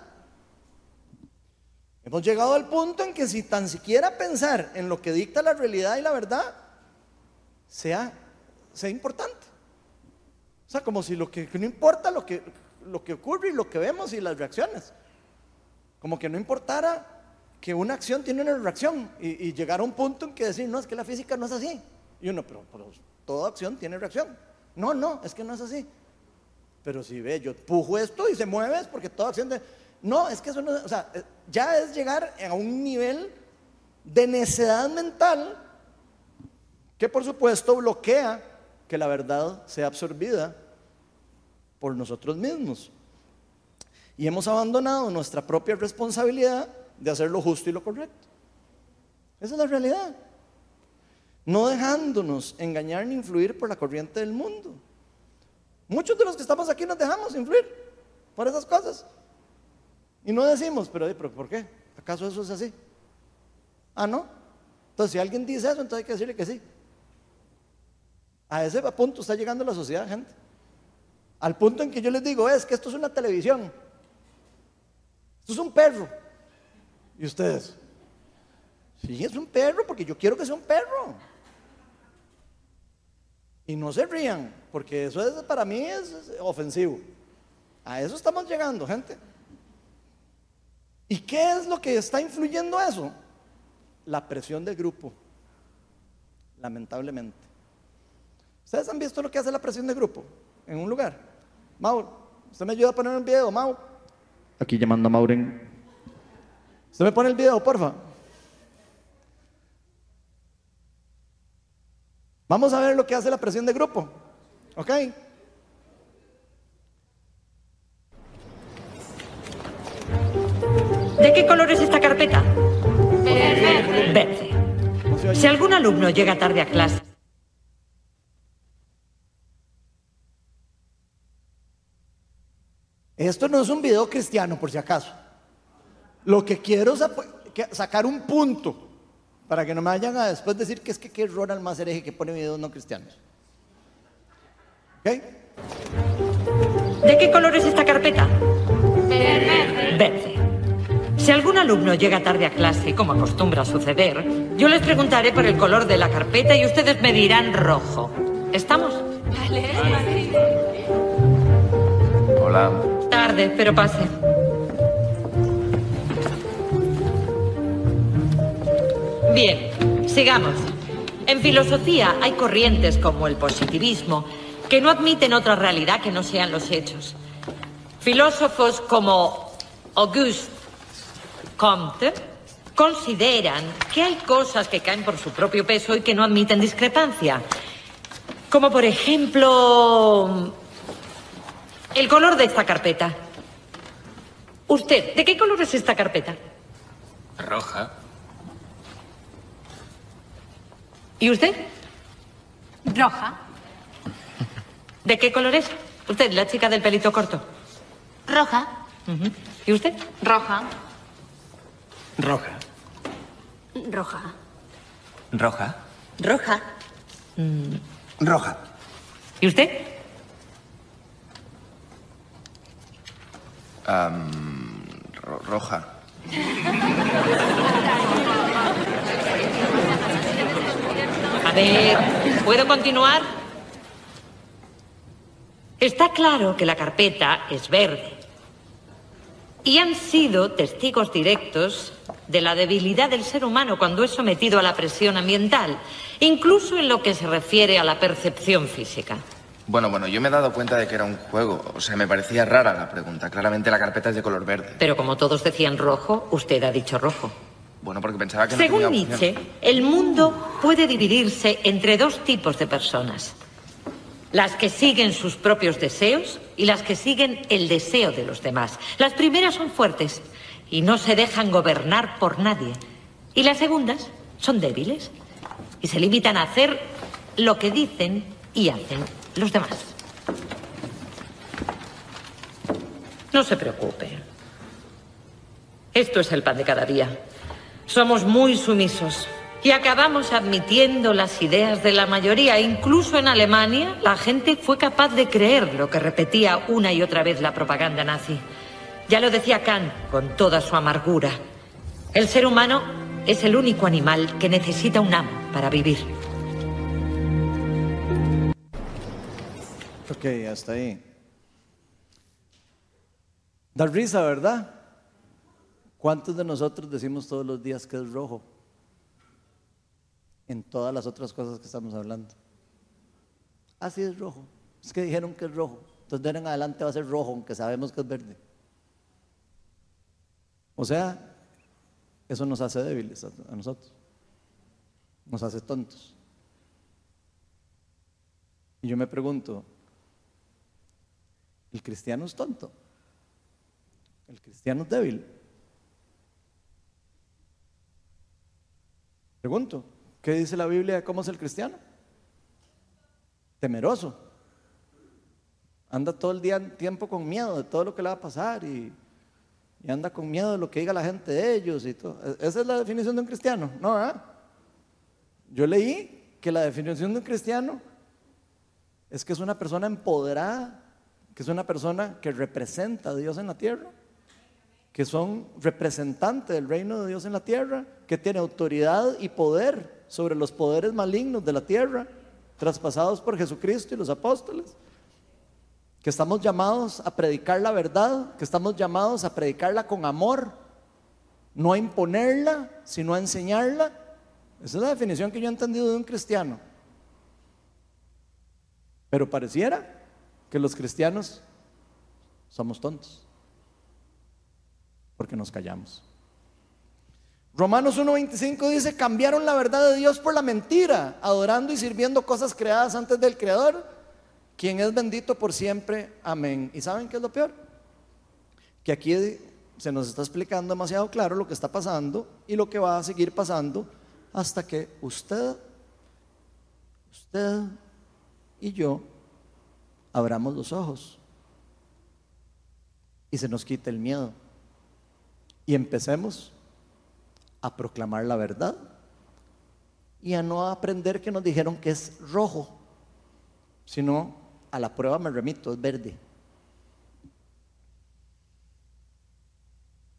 Hemos llegado al punto en que si tan siquiera pensar en lo que dicta la realidad y la verdad sea, sea importante. O sea, como si lo que, no importa lo que, lo que ocurre y lo que vemos y las reacciones. Como que no importara que una acción tiene una reacción y, llegar a un punto en que decir, no, es que la física no es así. Y uno, pero, pero toda acción tiene reacción. No, no, es que no es así. Pero si ve, yo empujo esto y se mueve, es porque toda acción... De, no, es que eso no, o sea, eh, ya es llegar a un nivel de necedad mental que por supuesto bloquea que la verdad sea absorbida por nosotros mismos. Y hemos abandonado nuestra propia responsabilidad de hacer lo justo y lo correcto. Esa es la realidad. No dejándonos engañar ni influir por la corriente del mundo. Muchos de los que estamos aquí nos dejamos influir por esas cosas. Y no decimos, pero, ¿por qué? ¿Acaso eso es así? Ah, no. Entonces, si alguien dice eso, entonces hay que decirle que sí. A ese punto está llegando la sociedad, gente. Al punto en que yo les digo, es que esto es una televisión. Esto es un perro. Y ustedes, sí, es un perro porque yo quiero que sea un perro. Y no se rían, porque eso es, para mí es ofensivo. A eso estamos llegando, gente. ¿Y qué es lo que está influyendo eso? La presión del grupo, lamentablemente. ¿Ustedes han visto lo que hace la presión de grupo en un lugar? Mauro, ¿usted me ayuda a poner un video, Mau? Aquí llamando a Mauren. ¿Usted me pone el video, porfa? Vamos a ver lo que hace la presión de grupo. ¿Ok? Qué color es esta carpeta? Verde. Verde. Si algún alumno llega tarde a clase. Esto no es un video cristiano, por si acaso. Lo que quiero es sacar un punto para que no me vayan a después decir que es que, que es Ronald más hereje que pone videos no cristianos. ¿Ok? ¿De qué color es esta carpeta? Verde. Verde. Si algún alumno llega tarde a clase, como acostumbra suceder, yo les preguntaré por el color de la carpeta y ustedes me dirán rojo. ¿Estamos? Vale. Hola. Tarde, pero pase. Bien, sigamos. En filosofía hay corrientes como el positivismo que no admiten otra realidad que no sean los hechos. Filósofos como Auguste Comte consideran que hay cosas que caen por su propio peso y que no admiten discrepancia. Como por ejemplo el color de esta carpeta. Usted, ¿de qué color es esta carpeta? Roja. ¿Y usted? Roja. ¿De qué color es? Usted, la chica del pelito corto. Roja. ¿Y usted? Roja. Roja. Roja. Roja. Roja. Roja. ¿Y usted? roja. A ver, ¿puedo continuar? Está claro que la carpeta es verde. Y han sido testigos directos de la debilidad del ser humano cuando es sometido a la presión ambiental, incluso en lo que se refiere a la percepción física. Bueno, bueno, yo me he dado cuenta de que era un juego. O sea, me parecía rara la pregunta. Claramente la carpeta es de color verde. Pero como todos decían rojo, usted ha dicho rojo. Bueno, porque pensaba que no Según. Nietzsche, el mundo puede dividirse entre dos tipos de personas. Las que siguen sus propios deseos y las que siguen el deseo de los demás. Las primeras son fuertes y no se dejan gobernar por nadie. Y las segundas son débiles y se limitan a hacer lo que dicen y hacen los demás. No se preocupe. Esto es el pan de cada día. Somos muy sumisos y acabamos admitiendo las ideas de la mayoría. Incluso en Alemania la gente fue capaz de creer lo que repetía una y otra vez la propaganda nazi. Ya lo decía Kant con toda su amargura. El ser humano es el único animal que necesita un amo para vivir. Ok, hasta ahí. Da risa, ¿verdad? ¿Cuántos de nosotros decimos todos los días que es rojo? En todas las otras cosas que estamos hablando. Así es rojo. Es que dijeron que es rojo. Entonces de en adelante va a ser rojo, aunque sabemos que es verde. O sea, eso nos hace débiles a nosotros. Nos hace tontos. Y yo me pregunto, ¿el cristiano es tonto? ¿El cristiano es débil? Pregunto, ¿qué dice la Biblia de cómo es el cristiano? Temeroso. Anda todo el día tiempo con miedo de todo lo que le va a pasar y, anda con miedo de lo que diga la gente de ellos y todo. E- Esa es la definición de un cristiano, ¿no? ¿verdad? Yo leí que la definición de un cristiano es que es una persona empoderada, que es una persona que representa a Dios en la tierra, que son representantes del reino de Dios en la tierra, que tiene autoridad y poder sobre los poderes malignos de la tierra, traspasados por Jesucristo y los apóstoles. que estamos llamados a predicar la verdad, que estamos llamados a predicarla con amor, no a imponerla, sino a enseñarla. Esa es la definición que yo he entendido de un cristiano. Pero pareciera que los cristianos somos tontos, porque nos callamos. Romanos 1.25 dice, cambiaron la verdad de Dios por la mentira, adorando y sirviendo cosas creadas antes del Creador, quien es bendito por siempre. Amén. ¿Y saben qué es lo peor? Que aquí se nos está explicando demasiado claro lo que está pasando y lo que va a seguir pasando hasta que usted, usted y yo abramos los ojos y se nos quite el miedo y empecemos a proclamar la verdad y a no aprender que nos dijeron que es rojo, sino a la prueba me remito, es verde.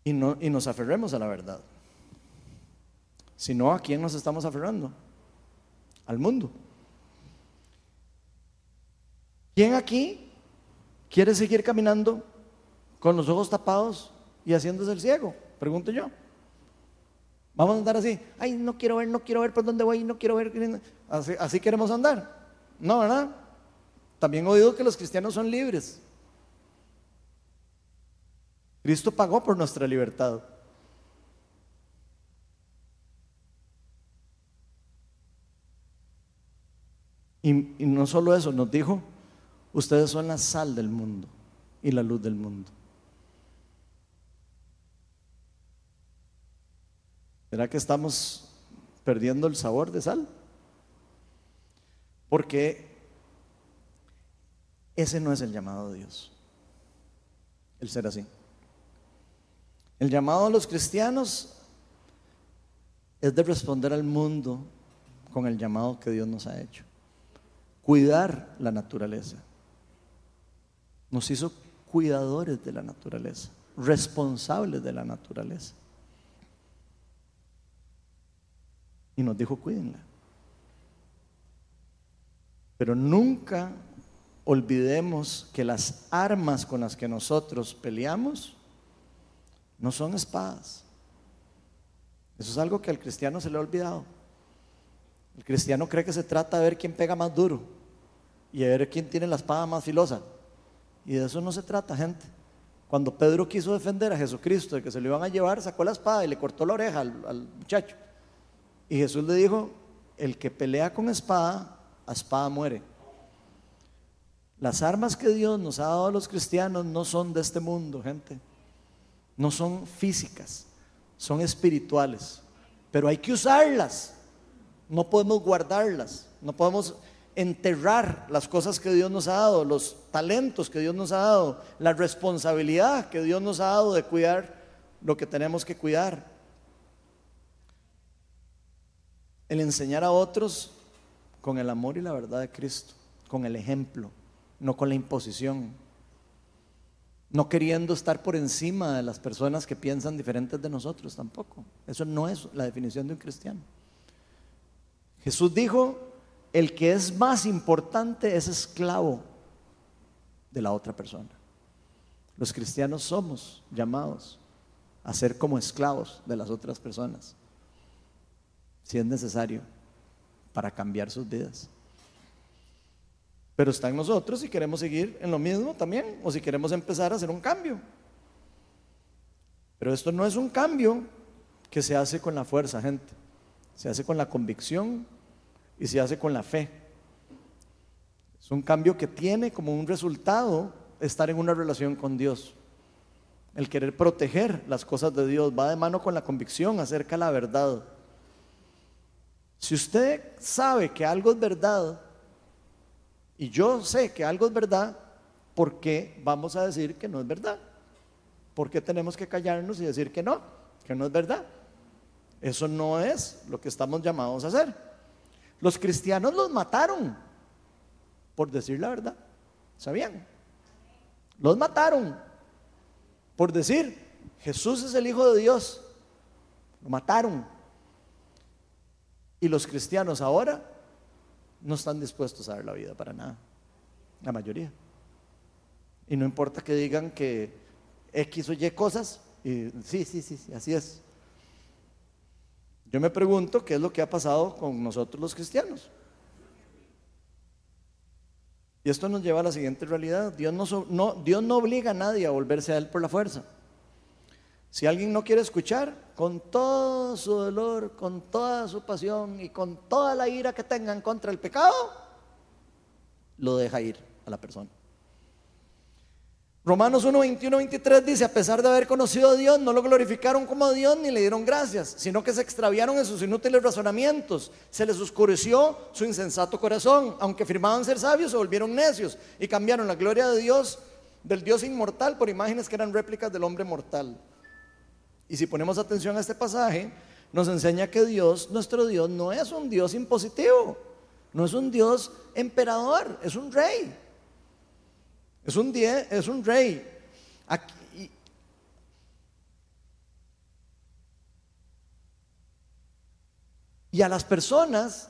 Y, no, y nos aferremos a la verdad. Si no, ¿a quién nos estamos aferrando? Al mundo. ¿Quién aquí quiere seguir caminando con los ojos tapados y haciéndose el ciego? Pregunto yo. Vamos a andar así, ay, no quiero ver, no quiero ver por dónde voy, no quiero ver. Así, queremos andar. No, ¿verdad? También oído que los cristianos son libres. Cristo pagó por nuestra libertad. Y, no solo eso, nos dijo, ustedes son la sal del mundo y la luz del mundo. ¿Será que estamos perdiendo el sabor de sal? Porque ese no es el llamado de Dios, el ser así. El llamado a los cristianos es de responder al mundo con el llamado que Dios nos ha hecho. Cuidar la naturaleza. Nos hizo cuidadores de la naturaleza, responsables de la naturaleza. Y nos dijo, cuídenla. Pero nunca olvidemos que las armas con las que nosotros peleamos no son espadas. Eso es algo que al cristiano se le ha olvidado. El cristiano cree que se trata de ver quién pega más duro y de ver quién tiene la espada más filosa. Y de eso no se trata, gente. Cuando Pedro quiso defender a Jesucristo de que se lo iban a llevar, sacó la espada y le cortó la oreja al, al muchacho. Y Jesús le dijo, el que pelea con espada, a espada muere. Las armas que Dios nos ha dado a los cristianos no son de este mundo, gente. No son físicas, son espirituales. Pero hay que usarlas. No podemos guardarlas. No podemos enterrar las cosas que Dios nos ha dado, los talentos que Dios nos ha dado, la responsabilidad que Dios nos ha dado de cuidar lo que tenemos que cuidar. El enseñar a otros con el amor y la verdad de Cristo, con el ejemplo, no con la imposición, no queriendo estar por encima de las personas que piensan diferentes de nosotros tampoco. Eso no es la definición de un cristiano. Jesús dijo, el que es más importante es esclavo de la otra persona. Los cristianos somos llamados a ser como esclavos de las otras personas si es necesario, para cambiar sus vidas. Pero está en nosotros si queremos seguir en lo mismo también o si queremos empezar a hacer un cambio. Pero esto no es un cambio que se hace con la fuerza, gente. Se hace con la convicción y se hace con la fe. Es un cambio que tiene como un resultado estar en una relación con Dios. El querer proteger las cosas de Dios va de mano con la convicción acerca de la verdad. Si usted sabe que algo es verdad, y yo sé que algo es verdad, ¿por qué vamos a decir que no es verdad? ¿Por qué tenemos que callarnos y decir que no, que no es verdad? Eso no es lo que estamos llamados a hacer. Los cristianos los mataron por decir la verdad. ¿Sabían? Los mataron por decir, Jesús es el Hijo de Dios. Lo mataron. Y los cristianos ahora no están dispuestos a dar la vida para nada. La mayoría. Y no importa que digan que X o Y cosas, y sí, sí, sí, sí, así es. Yo me pregunto qué es lo que ha pasado con nosotros los cristianos. Y esto nos lleva a la siguiente realidad. Dios no, no, Dios no obliga a nadie a volverse a Él por la fuerza. Si alguien no quiere escuchar, con todo su dolor, con toda su pasión y con toda la ira que tengan contra el pecado, lo deja ir a la persona. Romanos 1, 21, 23 dice, a pesar de haber conocido a Dios, no lo glorificaron como Dios ni le dieron gracias, sino que se extraviaron en sus inútiles razonamientos, se les oscureció su insensato corazón, aunque afirmaban ser sabios, se volvieron necios y cambiaron la gloria de Dios, del Dios inmortal, por imágenes que eran réplicas del hombre mortal. Y si ponemos atención a este pasaje, nos enseña que Dios, nuestro Dios, no es un Dios impositivo, no es un Dios emperador, es un rey. Es un, die, es un rey. Aquí, y a las personas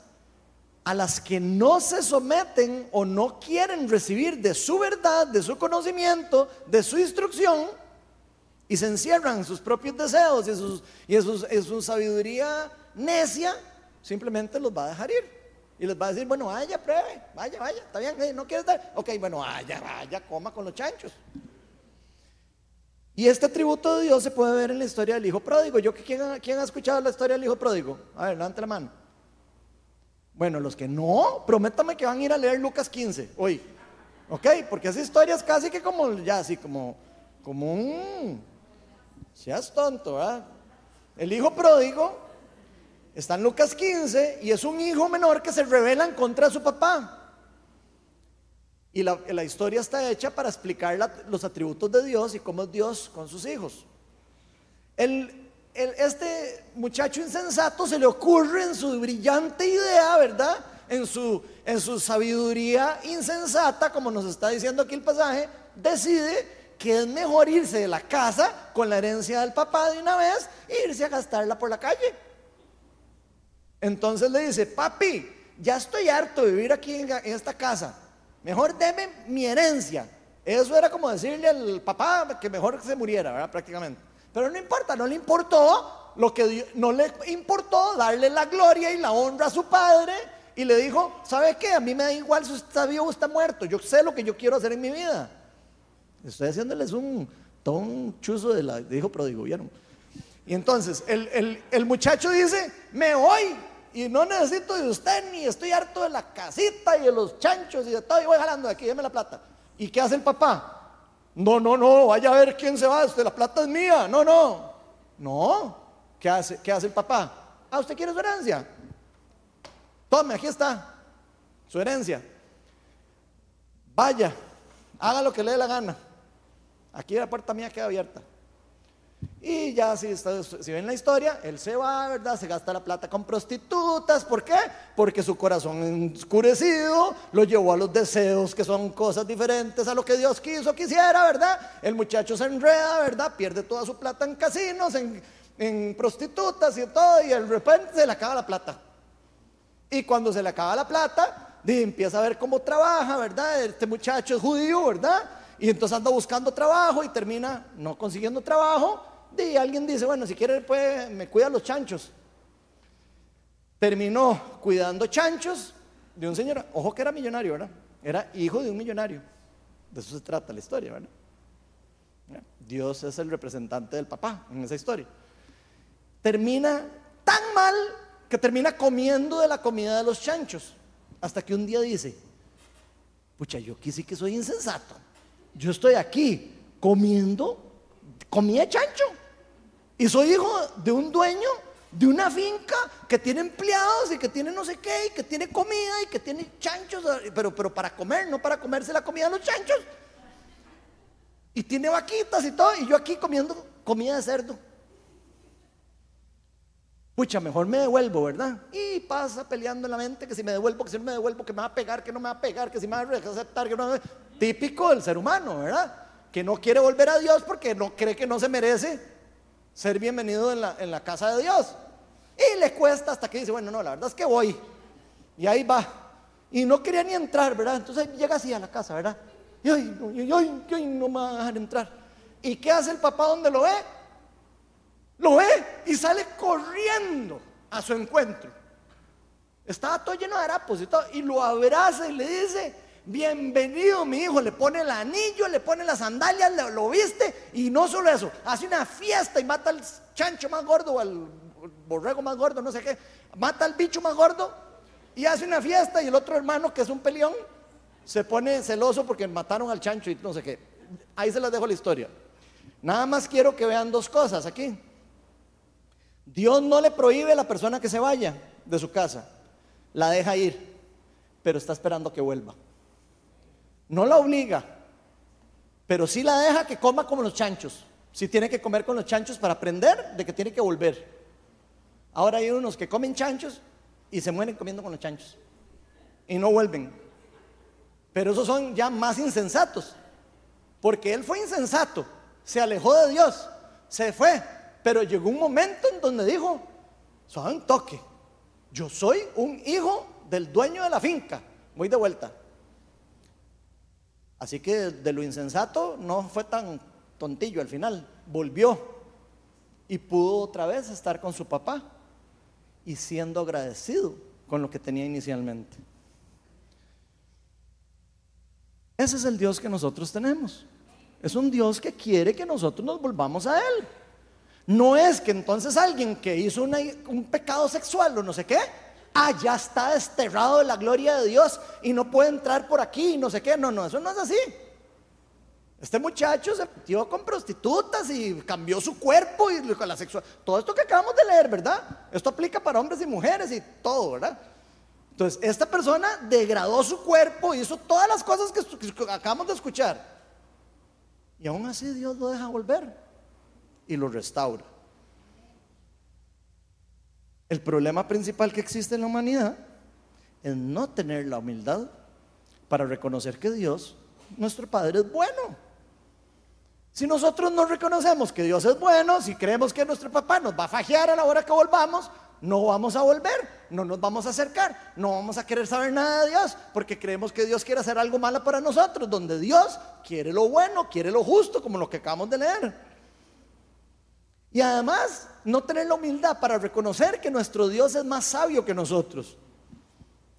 a las que no se someten o no quieren recibir de su verdad, de su conocimiento, de su instrucción, y se encierran en sus propios deseos y en, su sabiduría necia, simplemente los va a dejar ir. Y les va a decir, bueno, vaya, pruebe, vaya, vaya, está bien, no quieres dar. Ok, bueno, vaya, vaya, coma con los chanchos. Y este tributo de Dios se puede ver en la historia del hijo pródigo. Yo, ¿quién, ¿Quién ha escuchado la historia del hijo pródigo? A ver, levante la mano. Bueno, los que no, prométame que van a ir a leer Lucas 15 hoy. ¿Ok? Porque esa historia es casi que como, ya así, como, como un... Seas tonto, ¿verdad? El hijo pródigo Está en Lucas 15 y es un hijo menor que se revela en contra de su papá. Y la, historia está hecha para explicar los atributos de Dios y cómo es Dios con sus hijos. este muchacho insensato se le ocurre en su brillante idea, ¿verdad? En su, en su sabiduría insensata, como nos está diciendo aquí el pasaje, decide que es mejor irse de la casa con la herencia del papá de una vez e irse a gastarla por la calle. Entonces le dice, papi, ya estoy harto de vivir aquí en, esta casa. Mejor deme mi herencia. Eso era como decirle al papá que mejor se muriera, ¿verdad? Prácticamente. Pero no importa, no le importó lo que no le importó darle la gloria y la honra a su padre y le dijo, ¿sabe qué? A mí me da igual si usted está vivo o está muerto. Yo sé lo que yo quiero hacer en mi vida. Estoy haciéndoles un, ton chuzo de la, de hijo pródigo, ¿vieron? Y entonces el, el muchacho dice, me voy, y no necesito de usted ni estoy harto de la casita y de los chanchos y de todo y voy jalando de aquí, déme la plata. ¿Y qué hace el papá? No, no, no, vaya a ver quién se va, usted, la plata es mía, no, no. No, ¿qué hace, qué hace el papá? Ah, ¿usted quiere su herencia? Tome, aquí está, su herencia. Vaya, haga lo que le dé la gana. Aquí la puerta mía queda abierta. Y ya si, ven la historia, él se va, ¿verdad? Se gasta la plata con prostitutas. ¿Por qué? Porque su corazón oscurecido lo llevó a los deseos que son cosas diferentes a lo que Dios quiso, quisiera, ¿verdad? El muchacho se enreda, ¿verdad? Pierde toda su plata en casinos, en, en prostitutas y todo, y de repente se le acaba la plata. Y cuando se le acaba la plata, empieza a ver cómo trabaja, ¿verdad? Este muchacho es judío, ¿verdad? Y entonces anda buscando trabajo y termina no consiguiendo trabajo y alguien dice, bueno, si quiere, pues me cuida los chanchos. Terminó cuidando chanchos de un señor, ojo que era millonario, ¿verdad? Era hijo de un millonario. De eso se trata la historia, ¿verdad? Dios es el representante del papá en esa historia. Termina tan mal que termina comiendo de la comida de los chanchos. Hasta que un día dice, pucha, yo aquí que soy insensato. Yo estoy aquí comiendo comida de chancho. Y soy hijo de un dueño de una finca que tiene empleados y que tiene no sé qué, y que tiene comida y que tiene chanchos, pero, pero para comer, no para comerse la comida de los chanchos. Y tiene vaquitas y todo, y yo aquí comiendo comida de cerdo. Pucha, mejor me devuelvo, ¿verdad? Y pasa peleando en la mente que si me devuelvo, que si no me devuelvo, que me va a pegar, que no me va a pegar, que si me va a aceptar, que no Típico del ser humano, ¿verdad? Que no quiere volver a Dios porque no cree que no se merece ser bienvenido en la, casa de Dios. Y le cuesta hasta que dice, bueno, no, la verdad es que voy. Y ahí va. Y no quería ni entrar, ¿verdad? Entonces llega así a la casa, ¿verdad? Y ay, no, no me va a dejar entrar. ¿Y qué hace el papá donde lo ve? Lo ve y sale corriendo a su encuentro. Estaba todo lleno de harapos y todo. Y lo abraza y le dice, bienvenido mi hijo. Le pone el anillo, le pone las sandalias, lo, lo viste. Y no solo eso, hace una fiesta y mata al chancho más gordo o al borrego más gordo, no sé qué. Mata al bicho más gordo y hace una fiesta. Y el otro hermano, que es un peleón, se pone celoso porque mataron al chancho y no sé qué. Ahí se las dejo la historia. Nada más quiero que vean dos cosas aquí. Dios no le prohíbe a la persona que se vaya de su casa, la deja ir, pero está esperando que vuelva. No la obliga, pero sí la deja que coma como los chanchos. Si tiene que comer con los chanchos para aprender de que tiene que volver. Ahora hay unos que comen chanchos y se mueren comiendo con los chanchos y no vuelven. Pero esos son ya más insensatos, porque él fue insensato, se alejó de Dios, se fue, pero llegó un momento en donde dijo, suave un toque, yo soy un hijo del dueño de la finca, voy de vuelta. Así que de lo insensato no fue tan tontillo al final, volvió y pudo otra vez estar con su papá y siendo agradecido con lo que tenía inicialmente. Ese es el Dios que nosotros tenemos. Es un Dios que quiere que nosotros nos volvamos a Él. No es que entonces alguien que hizo un pecado sexual o no sé qué, ah, ya está desterrado de la gloria de Dios y no puede entrar por aquí y no sé qué. No, no, eso no es así. Este muchacho se metió con prostitutas y cambió su cuerpo y con la sexual. Todo esto que acabamos de leer, ¿verdad? Esto aplica para hombres y mujeres y todo, ¿verdad? Entonces, esta persona degradó su cuerpo, hizo todas las cosas que, que acabamos de escuchar. Y aún así Dios lo deja volver y lo restaura. El problema principal que existe en la humanidad es no tener la humildad para reconocer que Dios, nuestro Padre, es bueno. Si nosotros no reconocemos que Dios es bueno, si creemos que nuestro papá nos va a fajear a la hora que volvamos, no vamos a volver, no nos vamos a acercar, no vamos a querer saber nada de Dios, porque creemos que Dios quiere hacer algo malo para nosotros, donde Dios quiere lo bueno, quiere lo justo, como lo que acabamos de leer. Y además, no tener la humildad para reconocer que nuestro Dios es más sabio que nosotros,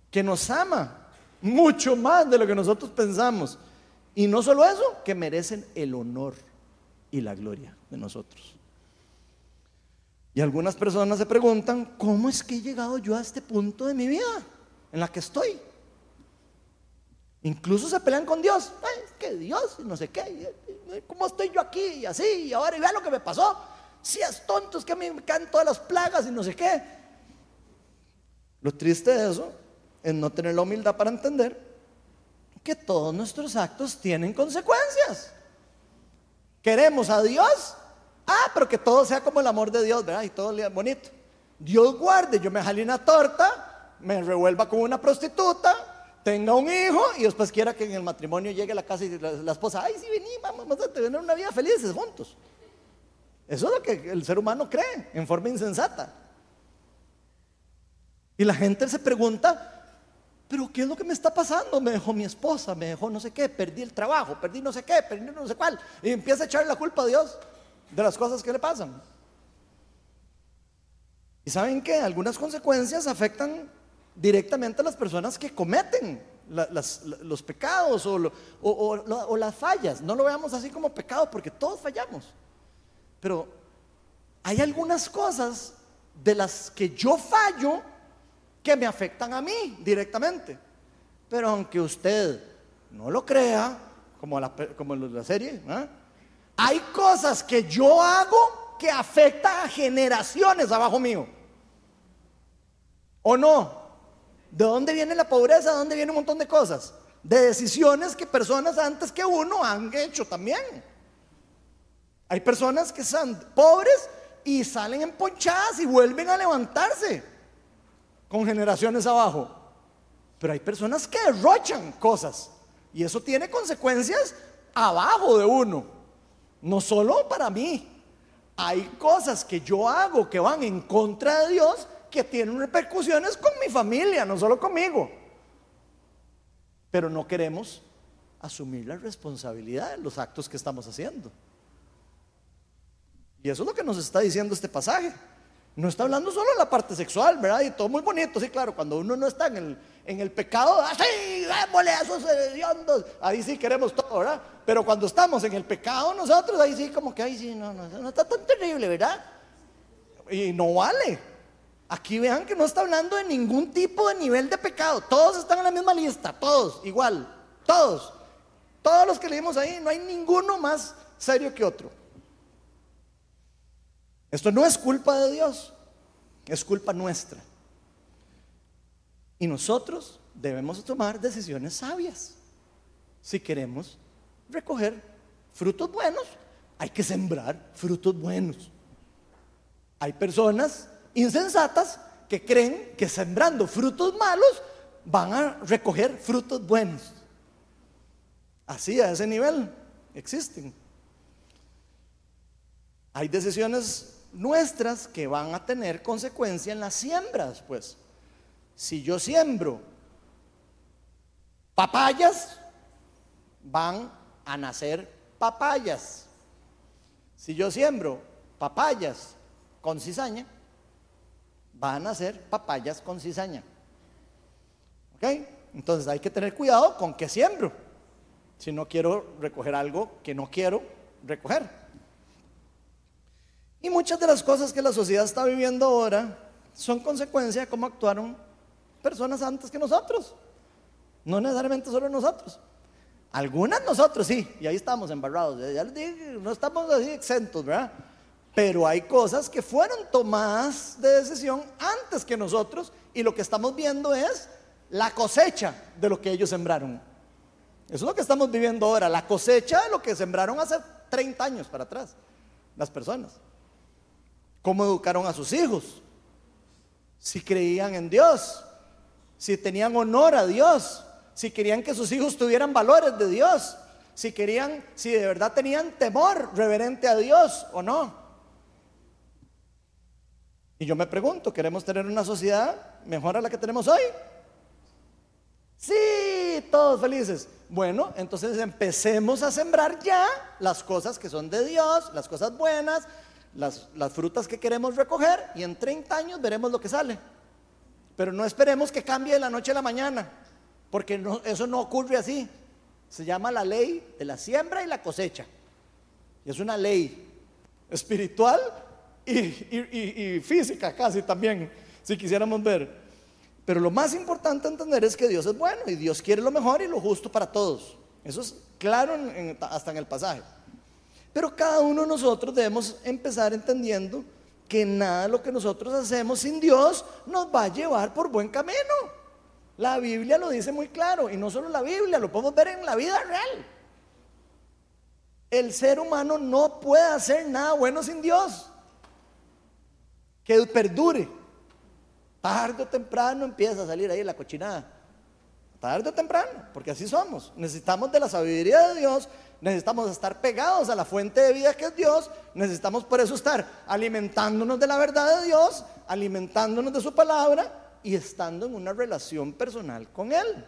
que nos ama mucho más de lo que nosotros pensamos. Y no solo eso, que merecen el honor y la gloria de nosotros. Y algunas personas se preguntan, ¿cómo es que he llegado yo a este punto de mi vida en la que estoy? Incluso se pelean con Dios. Ay, es que Dios, no sé qué, ¿cómo estoy yo aquí? Y así, y ahora y vea lo que me pasó. Si es tonto, es que a mí me caen todas las plagas y no sé qué. Lo triste de eso es no tener la humildad para entender que todos nuestros actos tienen consecuencias. Queremos a Dios, ah, pero que todo sea como el amor de Dios, ¿verdad? Y todo bonito. Dios guarde, yo me jale una torta, me revuelva con una prostituta, tenga un hijo y después quiera que en el matrimonio llegue a la casa y la, la esposa, ay, sí, vení, vamos a tener una vida felices juntos. Eso es lo que el ser humano cree en forma insensata. Y la gente se pregunta, pero ¿qué es lo que me está pasando? Me dejó mi esposa, me dejó no sé qué, perdí el trabajo, perdí no sé qué, perdí no sé cuál. Y empieza a echarle la culpa a Dios de las cosas que le pasan. Y saben que algunas consecuencias afectan directamente a las personas que cometen los pecados o, o las fallas. No lo veamos así como pecado porque todos fallamos. Pero hay algunas cosas de las que yo fallo que me afectan a mí directamente. Pero aunque usted no lo crea, como la, como la serie, ¿eh? hay cosas que yo hago que afectan a generaciones abajo mío. ¿O no? ¿De dónde viene la pobreza? ¿De dónde viene un montón de cosas? De decisiones que personas antes que uno han hecho también. Hay personas que son pobres y salen emponchadas y vuelven a levantarse con generaciones abajo. Pero hay personas que derrochan cosas y eso tiene consecuencias abajo de uno. No solo para mí. Hay cosas que yo hago que van en contra de Dios que tienen repercusiones con mi familia, no solo conmigo. Pero no queremos asumir la responsabilidad de los actos que estamos haciendo. Y eso es lo que nos está diciendo este pasaje. No está hablando solo de la parte sexual, ¿verdad? Y todo muy bonito, sí, claro, cuando uno no está en el, en el pecado, así, démosle a esos hediondos, ahí sí queremos todo, ¿verdad? Pero cuando estamos en el pecado nosotros, ahí sí como que, ahí sí, no, no, no está tan terrible, ¿verdad? Y no vale. Aquí vean que no está hablando de ningún tipo de nivel de pecado. Todos están en la misma lista, todos, igual, todos. Todos los que leímos ahí, no hay ninguno más serio que otro. Esto no es culpa de Dios, es culpa nuestra. Y nosotros debemos tomar decisiones sabias. Si queremos recoger frutos buenos, hay que sembrar frutos buenos. Hay personas insensatas que creen que sembrando frutos malos van a recoger frutos buenos. Así a ese nivel existen. Hay decisiones nuestras que van a tener consecuencia en las siembras, pues. Si yo siembro papayas, van a nacer papayas. Si yo siembro papayas con cizaña, van a nacer papayas con cizaña. ¿Ok? Entonces hay que tener cuidado con qué siembro. Si no quiero recoger algo que no quiero recoger. Y muchas de las cosas que la sociedad está viviendo ahora son consecuencia de cómo actuaron personas antes que nosotros. No necesariamente solo nosotros. Algunas nosotros sí, y ahí estamos embarrados. Ya les dije, no estamos así exentos, ¿verdad? Pero hay cosas que fueron tomadas de decisión antes que nosotros y lo que estamos viendo es la cosecha de lo que ellos sembraron. Eso es lo que estamos viviendo ahora, la cosecha de lo que sembraron hace 30 años para atrás, las personas cómo educaron a sus hijos, si creían en Dios, si tenían honor a Dios, si querían que sus hijos tuvieran valores de Dios, si querían, si de verdad tenían temor reverente a Dios o no. Y yo me pregunto, ¿queremos tener una sociedad mejor a la que tenemos hoy? Sí, todos felices. Bueno, entonces empecemos a sembrar ya las cosas que son de Dios, las cosas buenas, las, frutas que queremos recoger y en 30 años veremos lo que sale. Pero no esperemos que cambie de la noche a la mañana, porque eso no ocurre así. Se llama la ley de la siembra y la cosecha. Y es una ley espiritual y, y física casi también, si quisiéramos ver. Pero lo más importante entender es que Dios es bueno y Dios quiere lo mejor y lo justo para todos. Eso es claro hasta en el pasaje. Pero cada uno de nosotros debemos empezar entendiendo que nada de lo que nosotros hacemos sin Dios nos va a llevar por buen camino. La Biblia lo dice muy claro, y no solo la Biblia, lo podemos ver en la vida real. El ser humano no puede hacer nada bueno sin Dios. Que perdure. Tarde o temprano empieza a salir ahí la cochinada. Tarde o temprano, porque así somos. Necesitamos de la sabiduría de Dios, necesitamos estar pegados a la fuente de vida que es Dios, necesitamos por eso estar alimentándonos de la verdad de Dios, alimentándonos de su palabra y estando en una relación personal con Él.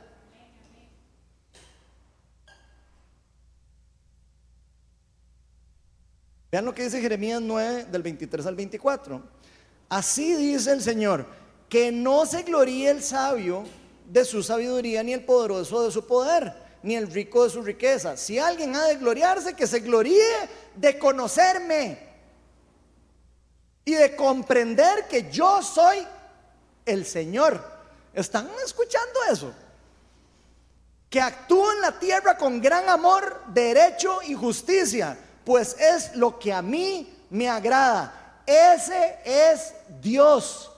Vean lo que dice Jeremías 9 del 23 al 24. Así dice el Señor, que no se gloríe el sabio de su sabiduría ni el poderoso de su poder ni el rico de su riqueza. Si alguien ha de gloriarse, que se gloríe de conocerme y de comprender que yo soy el Señor. ¿Están escuchando eso? Que actúo en la tierra con gran amor, derecho y justicia, pues es lo que a mí me agrada. Ese es Dios.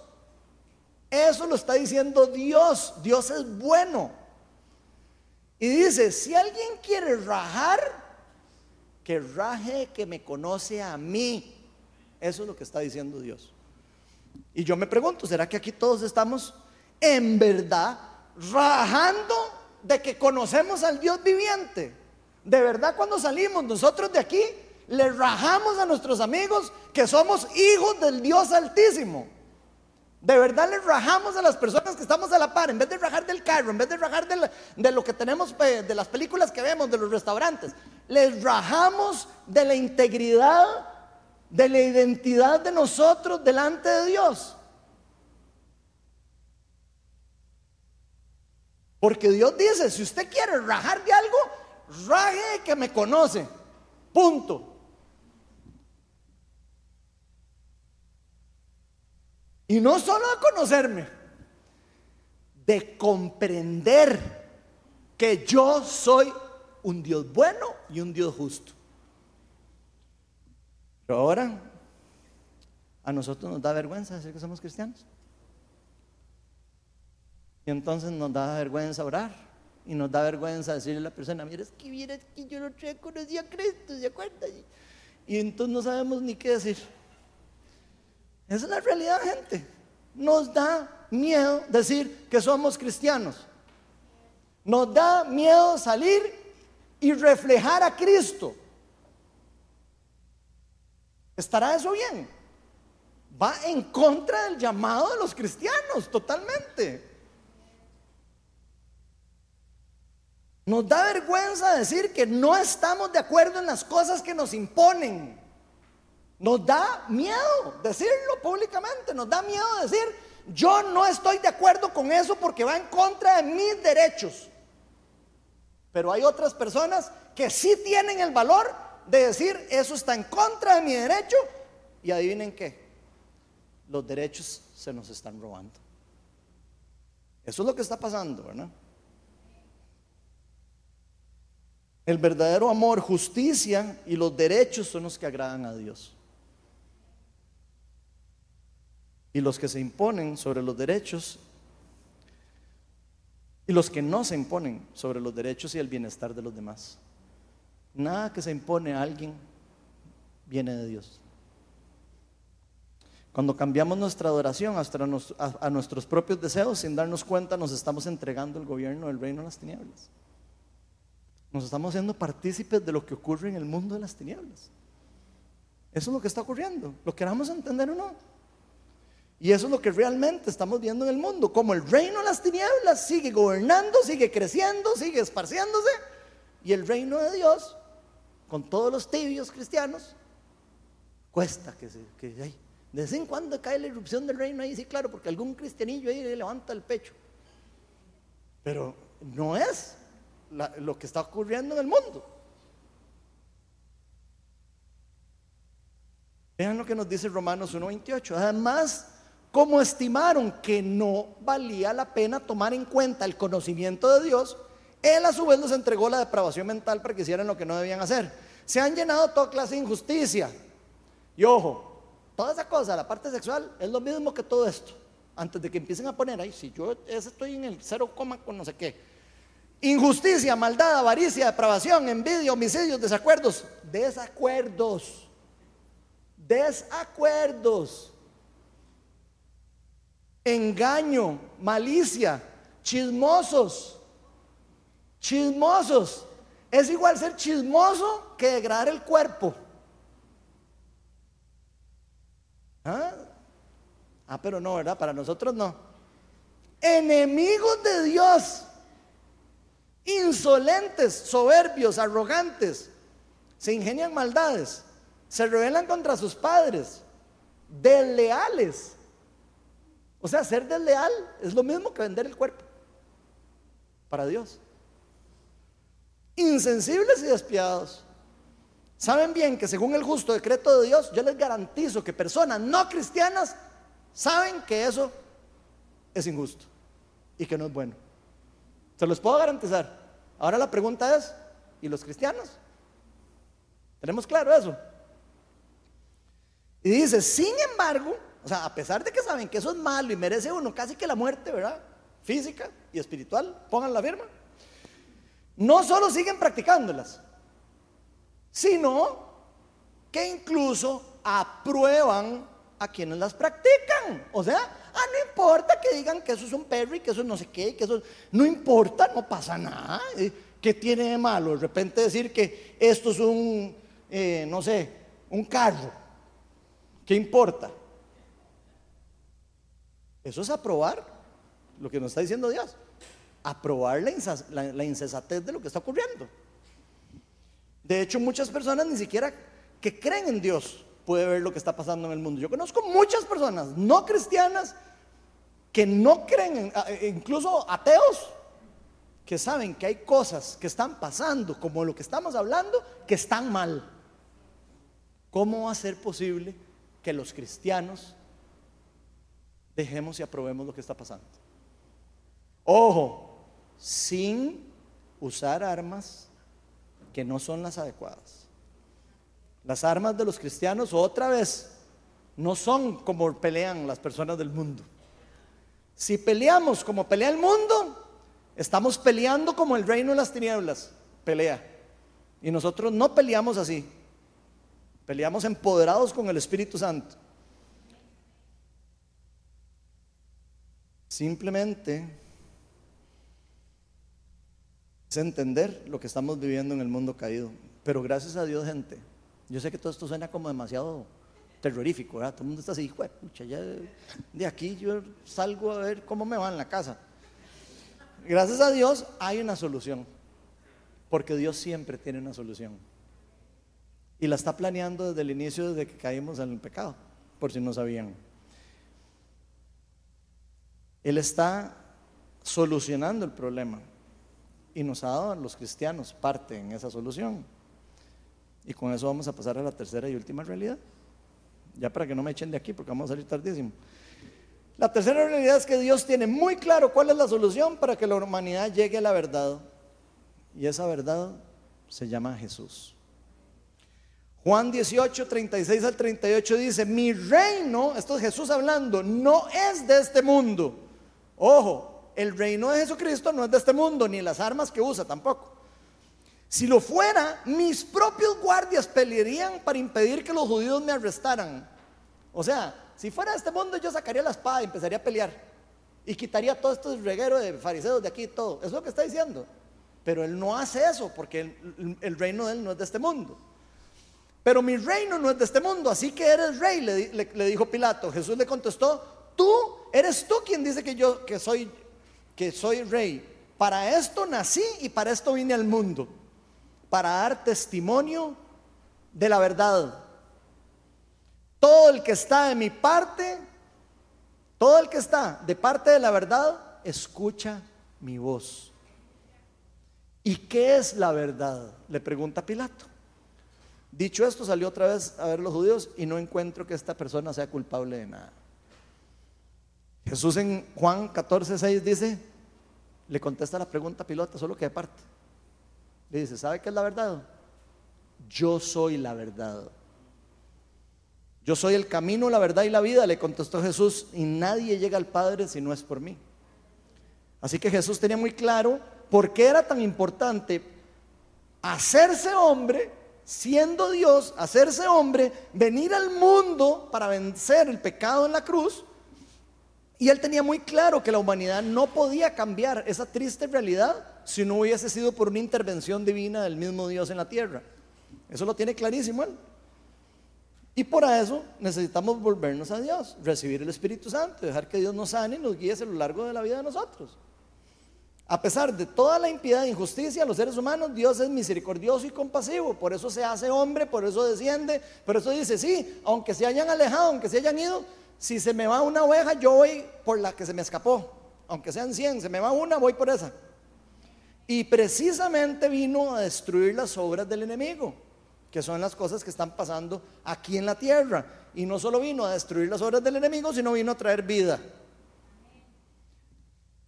Eso lo está diciendo Dios. Dios es bueno. Y dice, si alguien quiere rajar, que raje que me conoce a mí. Eso es lo que está diciendo Dios. Y yo me pregunto, ¿será que aquí todos estamos en verdad rajando de que conocemos al Dios viviente? De verdad cuando salimos nosotros de aquí, le rajamos a nuestros amigos que somos hijos del Dios altísimo. De verdad les rajamos a las personas que estamos a la par, en vez de rajar del carro, en vez de rajar de, de lo que tenemos, de las películas que vemos, de los restaurantes. Les rajamos de la integridad, de la identidad de nosotros delante de Dios. Porque Dios dice, si usted quiere rajar de algo, raje que me conoce. Punto. Y no solo de conocerme, de comprender que yo soy un Dios bueno y un Dios justo. Pero ahora a nosotros nos da vergüenza decir que somos cristianos. Y entonces nos da vergüenza orar. Y nos da vergüenza decirle a la persona, mira, es que mira, que yo no conocí a Cristo, ¿se acuerdan? Y entonces no sabemos ni qué decir. Es la realidad, gente. Nos da miedo decir que somos cristianos. Nos da miedo salir y reflejar a Cristo. ¿Estará eso bien? Va en contra del llamado de los cristianos, totalmente. Nos da vergüenza decir que no estamos de acuerdo en las cosas que nos imponen. Nos da miedo decirlo públicamente, nos da miedo decir, yo no estoy de acuerdo con eso porque va en contra de mis derechos. Pero hay otras personas que sí tienen el valor de decir, eso está en contra de mi derecho. Y adivinen qué, los derechos se nos están robando. Eso es lo que está pasando, ¿verdad? El verdadero amor, justicia y los derechos son los que agradan a Dios. Y los que se imponen sobre los derechos y los que no se imponen sobre los derechos y el bienestar de los demás. Nada que se impone a alguien viene de Dios. Cuando cambiamos nuestra adoración hasta a nuestros propios deseos, sin darnos cuenta, nos estamos entregando el gobierno del reino de las tinieblas. Nos estamos haciendo partícipes de lo que ocurre en el mundo de las tinieblas. Eso es lo que está ocurriendo, lo queramos entender o no. Y eso es lo que realmente estamos viendo en el mundo, como el reino de las tinieblas sigue gobernando, sigue creciendo, sigue esparciéndose, y el reino de Dios, con todos los tibios cristianos, cuesta que se... Que, de vez en cuando cae la irrupción del reino ahí, sí, claro, porque algún cristianillo ahí le levanta el pecho. Pero no es lo que está ocurriendo en el mundo. Vean lo que nos dice Romanos 1.28. Además, como estimaron que no valía la pena tomar en cuenta el conocimiento de Dios, Él a su vez nos entregó la depravación mental para que hicieran lo que no debían hacer. Se han llenado toda clase de injusticia. Y ojo, toda esa cosa, la parte sexual, es lo mismo que todo esto. Antes de que empiecen a poner, ay, si yo estoy en el cero coma con no sé qué. Injusticia, maldad, avaricia, depravación, envidia, homicidios, desacuerdos. Desacuerdos. Desacuerdos. Engaño, malicia, chismosos. Chismosos. Es igual ser chismoso que degradar el cuerpo. ¿Ah? Ah, pero no, ¿verdad? Para nosotros no. Enemigos de Dios insolentes, soberbios, arrogantes, se ingenian maldades, se rebelan contra sus padres, desleales. O sea, ser desleal es lo mismo que vender el cuerpo para Dios. Insensibles y despiadados. Saben bien que según el justo decreto de Dios, yo les garantizo que personas no cristianas saben que eso es injusto y que no es bueno. Se los puedo garantizar. Ahora la pregunta es, ¿y los cristianos? ¿Tenemos claro eso? Y dice, sin embargo, o sea, a pesar de que saben que eso es malo y merece uno casi que la muerte, ¿verdad? Física y espiritual, pongan la firma. No solo siguen practicándolas, sino que incluso aprueban a quienes las practican. O sea, ah, no importa que digan que eso es un perro y que eso no sé qué, que eso no importa, no pasa nada. Eh, ¿Qué tiene de malo? De repente decir que esto es un, eh, no sé, un carro. ¿Qué importa? Eso es aprobar lo que nos está diciendo Dios. Aprobar la, la, la insensatez de lo que está ocurriendo. De hecho, muchas personas ni siquiera que creen en Dios puede ver lo que está pasando en el mundo. Yo conozco muchas personas no cristianas que no creen, e incluso ateos, que saben que hay cosas que están pasando, como lo que estamos hablando, que están mal. ¿Cómo va a ser posible que los cristianos dejemos y aprobemos lo que está pasando? Ojo, sin usar armas que no son las adecuadas. Las armas de los cristianos, otra vez, no son como pelean las personas del mundo. Si peleamos como pelea el mundo, estamos peleando como el reino de las tinieblas pelea. Y nosotros no peleamos así. Peleamos empoderados con el Espíritu Santo. Simplemente es entender lo que estamos viviendo en el mundo caído. Pero gracias a Dios, gente, yo sé que todo esto suena como demasiado terrorífico, ¿verdad? Todo el mundo está así, pucha, ya de aquí yo salgo a ver cómo me va en la casa. Gracias a Dios hay una solución, porque Dios siempre tiene una solución. Y la está planeando desde el inicio, desde que caímos en el pecado, por si no sabían. Él está solucionando el problema y nos ha dado a los cristianos parte en esa solución. Y con eso vamos a pasar a la tercera y última realidad. Ya para que no me echen de aquí porque vamos a salir tardísimo. La tercera realidad es que Dios tiene muy claro cuál es la solución para que la humanidad llegue a la verdad. Y esa verdad se llama Jesús. Juan 18, 36 al 38 dice, mi reino, esto es Jesús hablando, no es de este mundo. Ojo, el reino de Jesucristo no es de este mundo, ni las armas que usa tampoco. Si lo fuera, mis propios guardias pelearían para impedir que los judíos me arrestaran. O sea, si fuera de este mundo, yo sacaría la espada y empezaría a pelear. Y quitaría todo este reguero de fariseos de aquí y todo. Eso es lo que está diciendo. Pero él no hace eso porque el, reino de él no es de este mundo. Pero mi reino no es de este mundo, así que eres rey, le, le dijo Pilato. Jesús le contestó, tú eres tú quien dice que yo que soy que soy rey. Para esto nací y para esto vine al mundo para dar testimonio de la verdad. Todo el que está de mi parte, todo el que está de parte de la verdad, escucha mi voz. ¿Y qué es la verdad? Le pregunta Pilato. Dicho esto, salió otra vez a ver los judíos y no encuentro que esta persona sea culpable de nada. Jesús en Juan 14, 6 dice, le contesta la pregunta a Pilato, solo que de parte. Le dice, ¿sabe qué es la verdad? Yo soy la verdad. Yo soy el camino, la verdad y la vida, le contestó Jesús, y nadie llega al Padre si no es por mí. Así que Jesús tenía muy claro por qué era tan importante hacerse hombre, siendo Dios, hacerse hombre, venir al mundo para vencer el pecado en la cruz. Y él tenía muy claro que la humanidad no podía cambiar esa triste realidad si no hubiese sido por una intervención divina del mismo Dios en la tierra. Eso lo tiene clarísimo él. Y por eso necesitamos volvernos a Dios, recibir el Espíritu Santo, dejar que Dios nos sane y nos guíe a lo largo de la vida de nosotros. A pesar de toda la impiedad e injusticia, los seres humanos, Dios es misericordioso y compasivo. Por eso se hace hombre, por eso desciende, por eso dice, sí, aunque se hayan alejado, aunque se hayan ido, si se me va una oveja, yo voy por la que se me escapó. Aunque sean 100, se me va una, voy por esa. Y precisamente vino a destruir las obras del enemigo, que son las cosas que están pasando aquí en la tierra. Y no solo vino a destruir las obras del enemigo, sino vino a traer vida.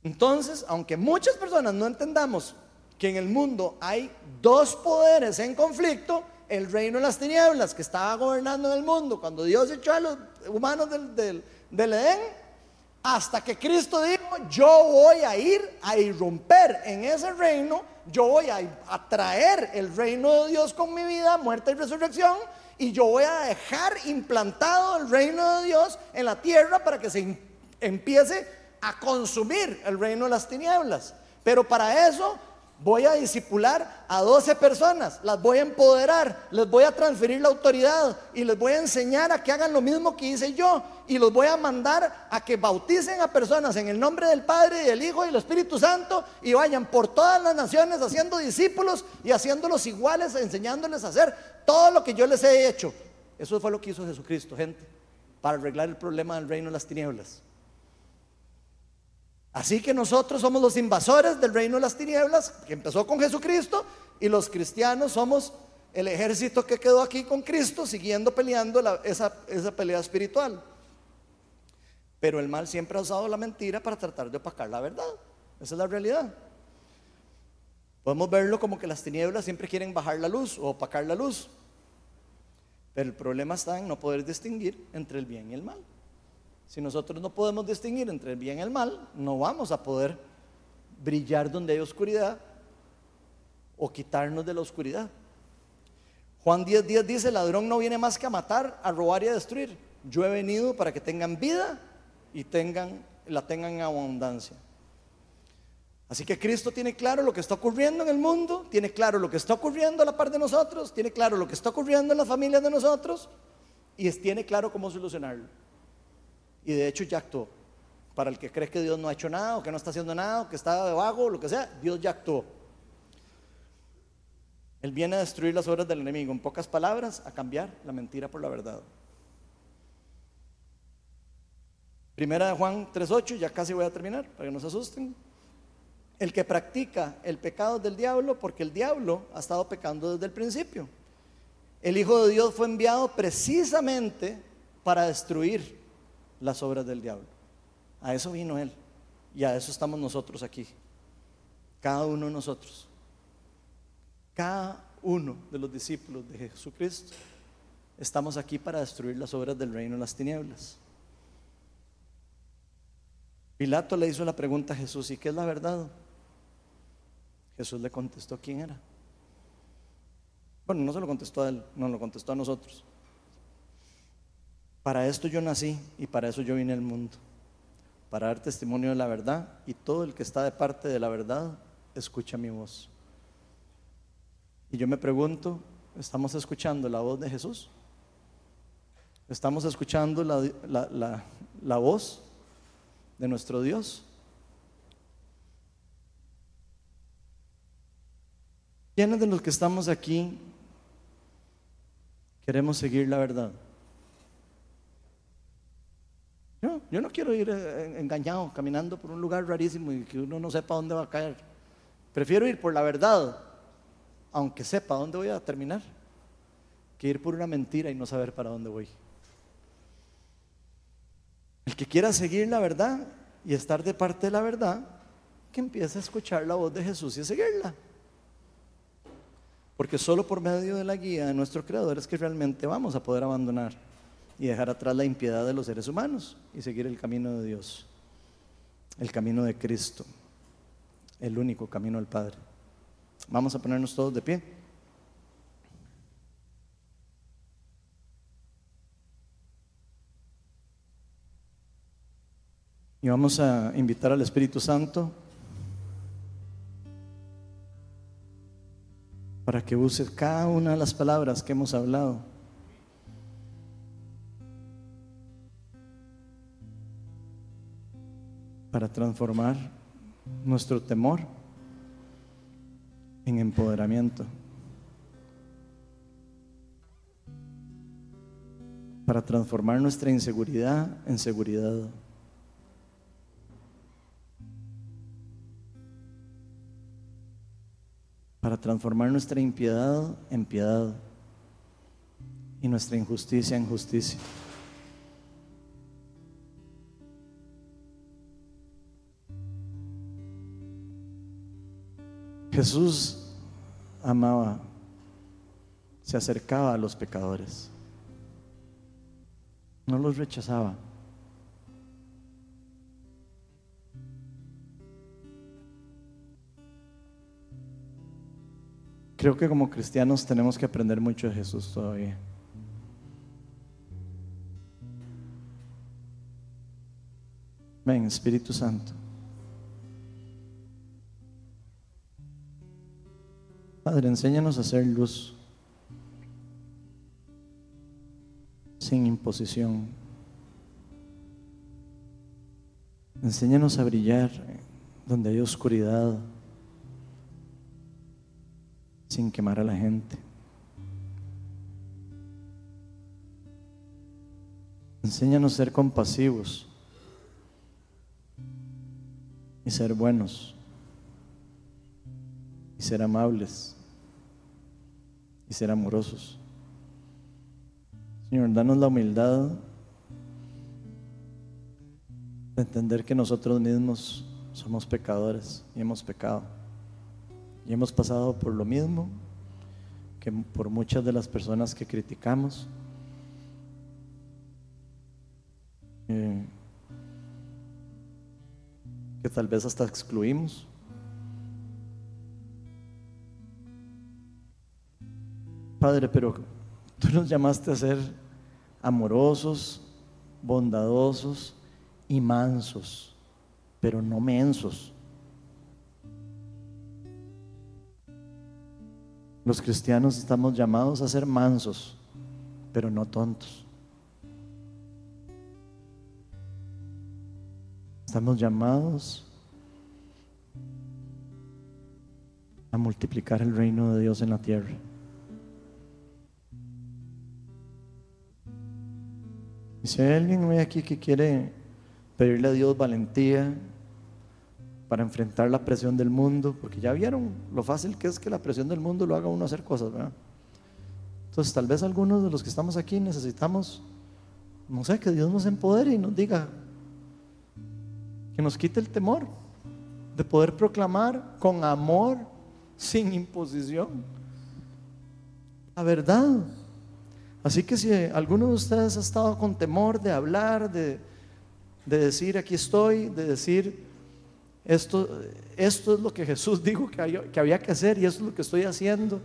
Entonces, aunque muchas personas no entendamos que en el mundo hay dos poderes en conflicto, el reino de las tinieblas que estaba gobernando en el mundo, cuando Dios echó a los humanos del, del, del Edén, hasta que Cristo dijo, yo voy a ir a irromper en ese reino, yo voy a, traer el reino de Dios con mi vida, muerte y resurrección, y yo voy a dejar implantado el reino de Dios en la tierra para que se empiece a consumir el reino de las tinieblas. Pero para eso Voy a disipular a 12 personas, las voy a empoderar, les voy a transferir la autoridad y les voy a enseñar a que hagan lo mismo que hice yo y los voy a mandar a que bauticen a personas en el nombre del Padre y del Hijo y del Espíritu Santo y vayan por todas las naciones haciendo discípulos y haciéndolos iguales, enseñándoles a hacer todo lo que yo les he hecho. Eso fue lo que hizo Jesucristo, gente, para arreglar el problema del reino de las tinieblas. Así que nosotros somos los invasores del reino de las tinieblas, que empezó con Jesucristo, y los cristianos somos el ejército que quedó aquí con Cristo, siguiendo peleando esa, esa pelea espiritual. Pero el mal siempre ha usado la mentira para tratar de opacar la verdad. Esa es la realidad. Podemos verlo como que las tinieblas siempre quieren bajar la luz o opacar la luz. Pero el problema está en no poder distinguir entre el bien y el mal. Si nosotros no podemos distinguir entre el bien y el mal, no vamos a poder brillar donde hay oscuridad o quitarnos de la oscuridad. Juan 10, 10 dice, el ladrón no viene más que a matar, a robar y a destruir. Yo he venido para que tengan vida y tengan, la tengan en abundancia. Así que Cristo tiene claro lo que está ocurriendo en el mundo, tiene claro lo que está ocurriendo a la par de nosotros, tiene claro lo que está ocurriendo en las familias de nosotros y tiene claro cómo solucionarlo. Y de hecho ya actuó. Para el que cree que Dios no ha hecho nada, o que no está haciendo nada, o que está de vago, o lo que sea, Dios ya actuó. Él viene a destruir las obras del enemigo. En pocas palabras, a cambiar la mentira por la verdad. Primera de Juan 3.8, ya casi voy a terminar, para que no se asusten. El que practica el pecado del diablo, porque el diablo ha estado pecando desde el principio. El Hijo de Dios fue enviado precisamente para destruir las obras del diablo. A eso vino Él. Y a eso estamos nosotros aquí. Cada uno de nosotros. Cada uno de los discípulos de Jesucristo. Estamos aquí para destruir las obras del reino de las tinieblas. Pilato le hizo la pregunta a Jesús, ¿y qué es la verdad? Jesús le contestó quién era. Bueno, no se lo contestó a él, no lo contestó a nosotros. Para esto yo nací y para eso yo vine al mundo, para dar testimonio de la verdad y todo el que está de parte de la verdad escucha mi voz. Y yo me pregunto, ¿estamos escuchando la voz de Jesús? ¿Estamos escuchando la, la voz de nuestro Dios? ¿Quiénes de los que estamos aquí queremos seguir la verdad? Yo, no quiero ir eh, engañado, caminando por un lugar rarísimo y que uno no sepa dónde va a caer. Prefiero ir por la verdad, aunque sepa dónde voy a terminar, que ir por una mentira y no saber para dónde voy. El que quiera seguir la verdad y estar de parte de la verdad, que empiece a escuchar la voz de Jesús y a seguirla. Porque solo por medio de la guía de nuestro Creador es que realmente vamos a poder abandonar y dejar atrás la impiedad de los seres humanos y seguir el camino de Dios, el camino de Cristo, el único camino al Padre. Vamos a ponernos todos de pie. Y vamos a invitar al Espíritu Santo para que use cada una de las palabras que hemos hablado para transformar nuestro temor en empoderamiento. Para transformar nuestra inseguridad en seguridad. Para transformar nuestra impiedad en piedad y nuestra injusticia en justicia. Jesús amaba, se acercaba a los pecadores, no los rechazaba. Creo que como cristianos tenemos que aprender mucho de Jesús todavía. Ven, Espíritu Santo. Padre, enséñanos a hacer luz sin imposición. Enséñanos a brillar donde hay oscuridad sin quemar a la gente. Enséñanos a ser compasivos y ser buenos y ser amables y ser amorosos. Señor, danos la humildad de entender que nosotros mismos somos pecadores y hemos pecado. Y hemos pasado por lo mismo que por muchas de las personas que criticamos. Eh, que tal vez hasta excluimos. Padre, pero tú nos llamaste a ser amorosos, bondadosos y mansos, pero no mensos. Los cristianos estamos llamados a ser mansos, pero no tontos. Estamos llamados a multiplicar el reino de Dios en la tierra. Y si hay alguien hoy aquí que quiere pedirle a Dios valentía para enfrentar la presión del mundo, porque ya vieron lo fácil que es que la presión del mundo lo haga uno hacer cosas, ¿verdad? Entonces tal vez algunos de los que estamos aquí necesitamos, no sé, que Dios nos empodere y nos diga, que nos quite el temor de poder proclamar con amor, sin imposición, la verdad. Así que si alguno de ustedes ha estado con temor de hablar, de, decir aquí estoy, de decir esto, esto es lo que Jesús dijo que, que había que hacer y esto es lo que estoy haciendo,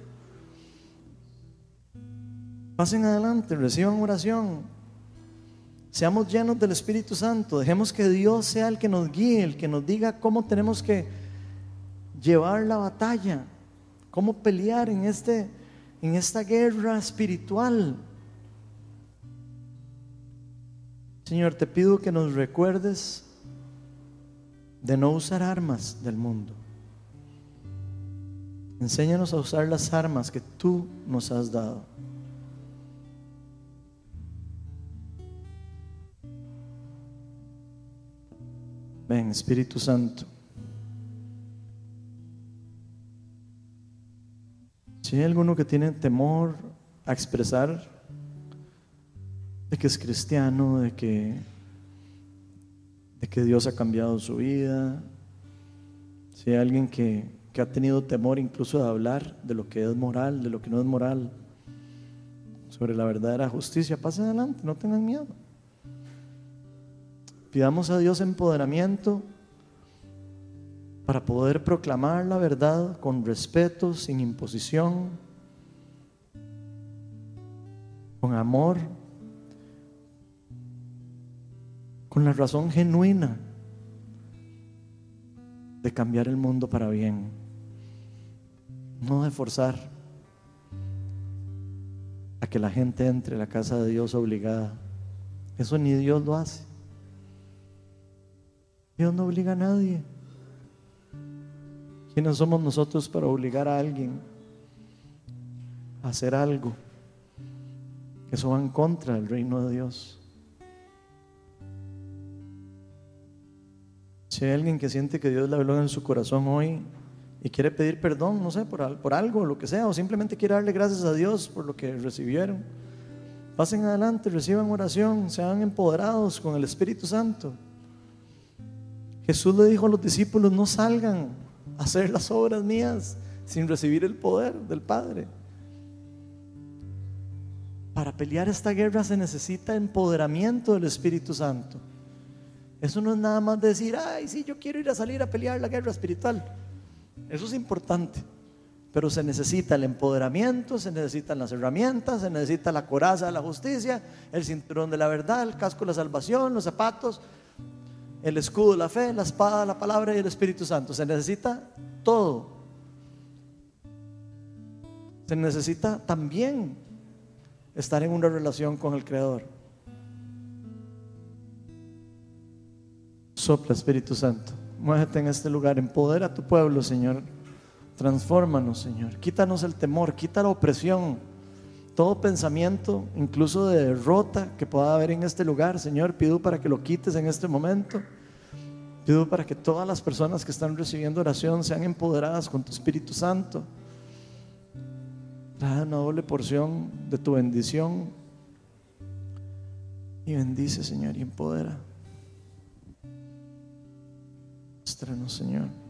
pasen adelante, reciban oración, Seamos llenos del Espíritu Santo. Dejemos que Dios sea el que nos guíe, el que nos diga cómo tenemos que llevar la batalla, cómo pelear en, este, en esta guerra espiritual. Señor, te pido que nos recuerdes de no usar armas del mundo. Enséñanos a usar las armas que tú nos has dado. Ven, Espíritu Santo. Si hay alguno que tiene temor a expresar de que es cristiano, de que, de que Dios ha cambiado su vida, si hay alguien que, que ha tenido temor incluso de hablar de lo que es moral, de lo que no es moral, sobre la verdadera justicia, pasen adelante, no tengan miedo. Pidamos a Dios empoderamiento para poder proclamar la verdad con respeto, sin imposición, con amor, con la razón genuina de cambiar el mundo para bien, no de forzar a que la gente entre a la casa de Dios obligada. Eso ni Dios lo hace. Dios no obliga a nadie. ¿Quiénes somos nosotros para obligar a alguien a hacer algo? Eso va en contra del reino de Dios. Si hay alguien que siente que Dios le habló en su corazón hoy y quiere pedir perdón, no sé, por, por algo, lo que sea, o simplemente quiere darle gracias a Dios por lo que recibieron, pasen adelante, reciban oración, sean empoderados con el Espíritu Santo. Jesús le dijo a los discípulos, no salgan a hacer las obras mías sin recibir el poder del Padre. Para pelear esta guerra se necesita empoderamiento del Espíritu Santo. Eso no es nada más decir, ay, sí, yo quiero ir a salir a pelear la guerra espiritual. Eso es importante. Pero se necesita el empoderamiento, se necesitan las herramientas, se necesita la coraza de la justicia, el cinturón de la verdad, el casco de la salvación, los zapatos, el escudo, la fe, la espada, la palabra y el Espíritu Santo. Se necesita todo. Se necesita también estar en una relación con el Creador. Sopla, Espíritu Santo. Muévete en este lugar. Empodera a tu pueblo, Señor. Transfórmanos, Señor. Quítanos el temor, quita la opresión. Todo pensamiento, incluso de derrota que pueda haber en este lugar, Señor, pido para que lo quites en este momento. Pido para que todas las personas que están recibiendo oración sean empoderadas con tu Espíritu Santo. Trae una doble porción de tu bendición. Y bendice, Señor, y empodera. Muéstranos, Señor.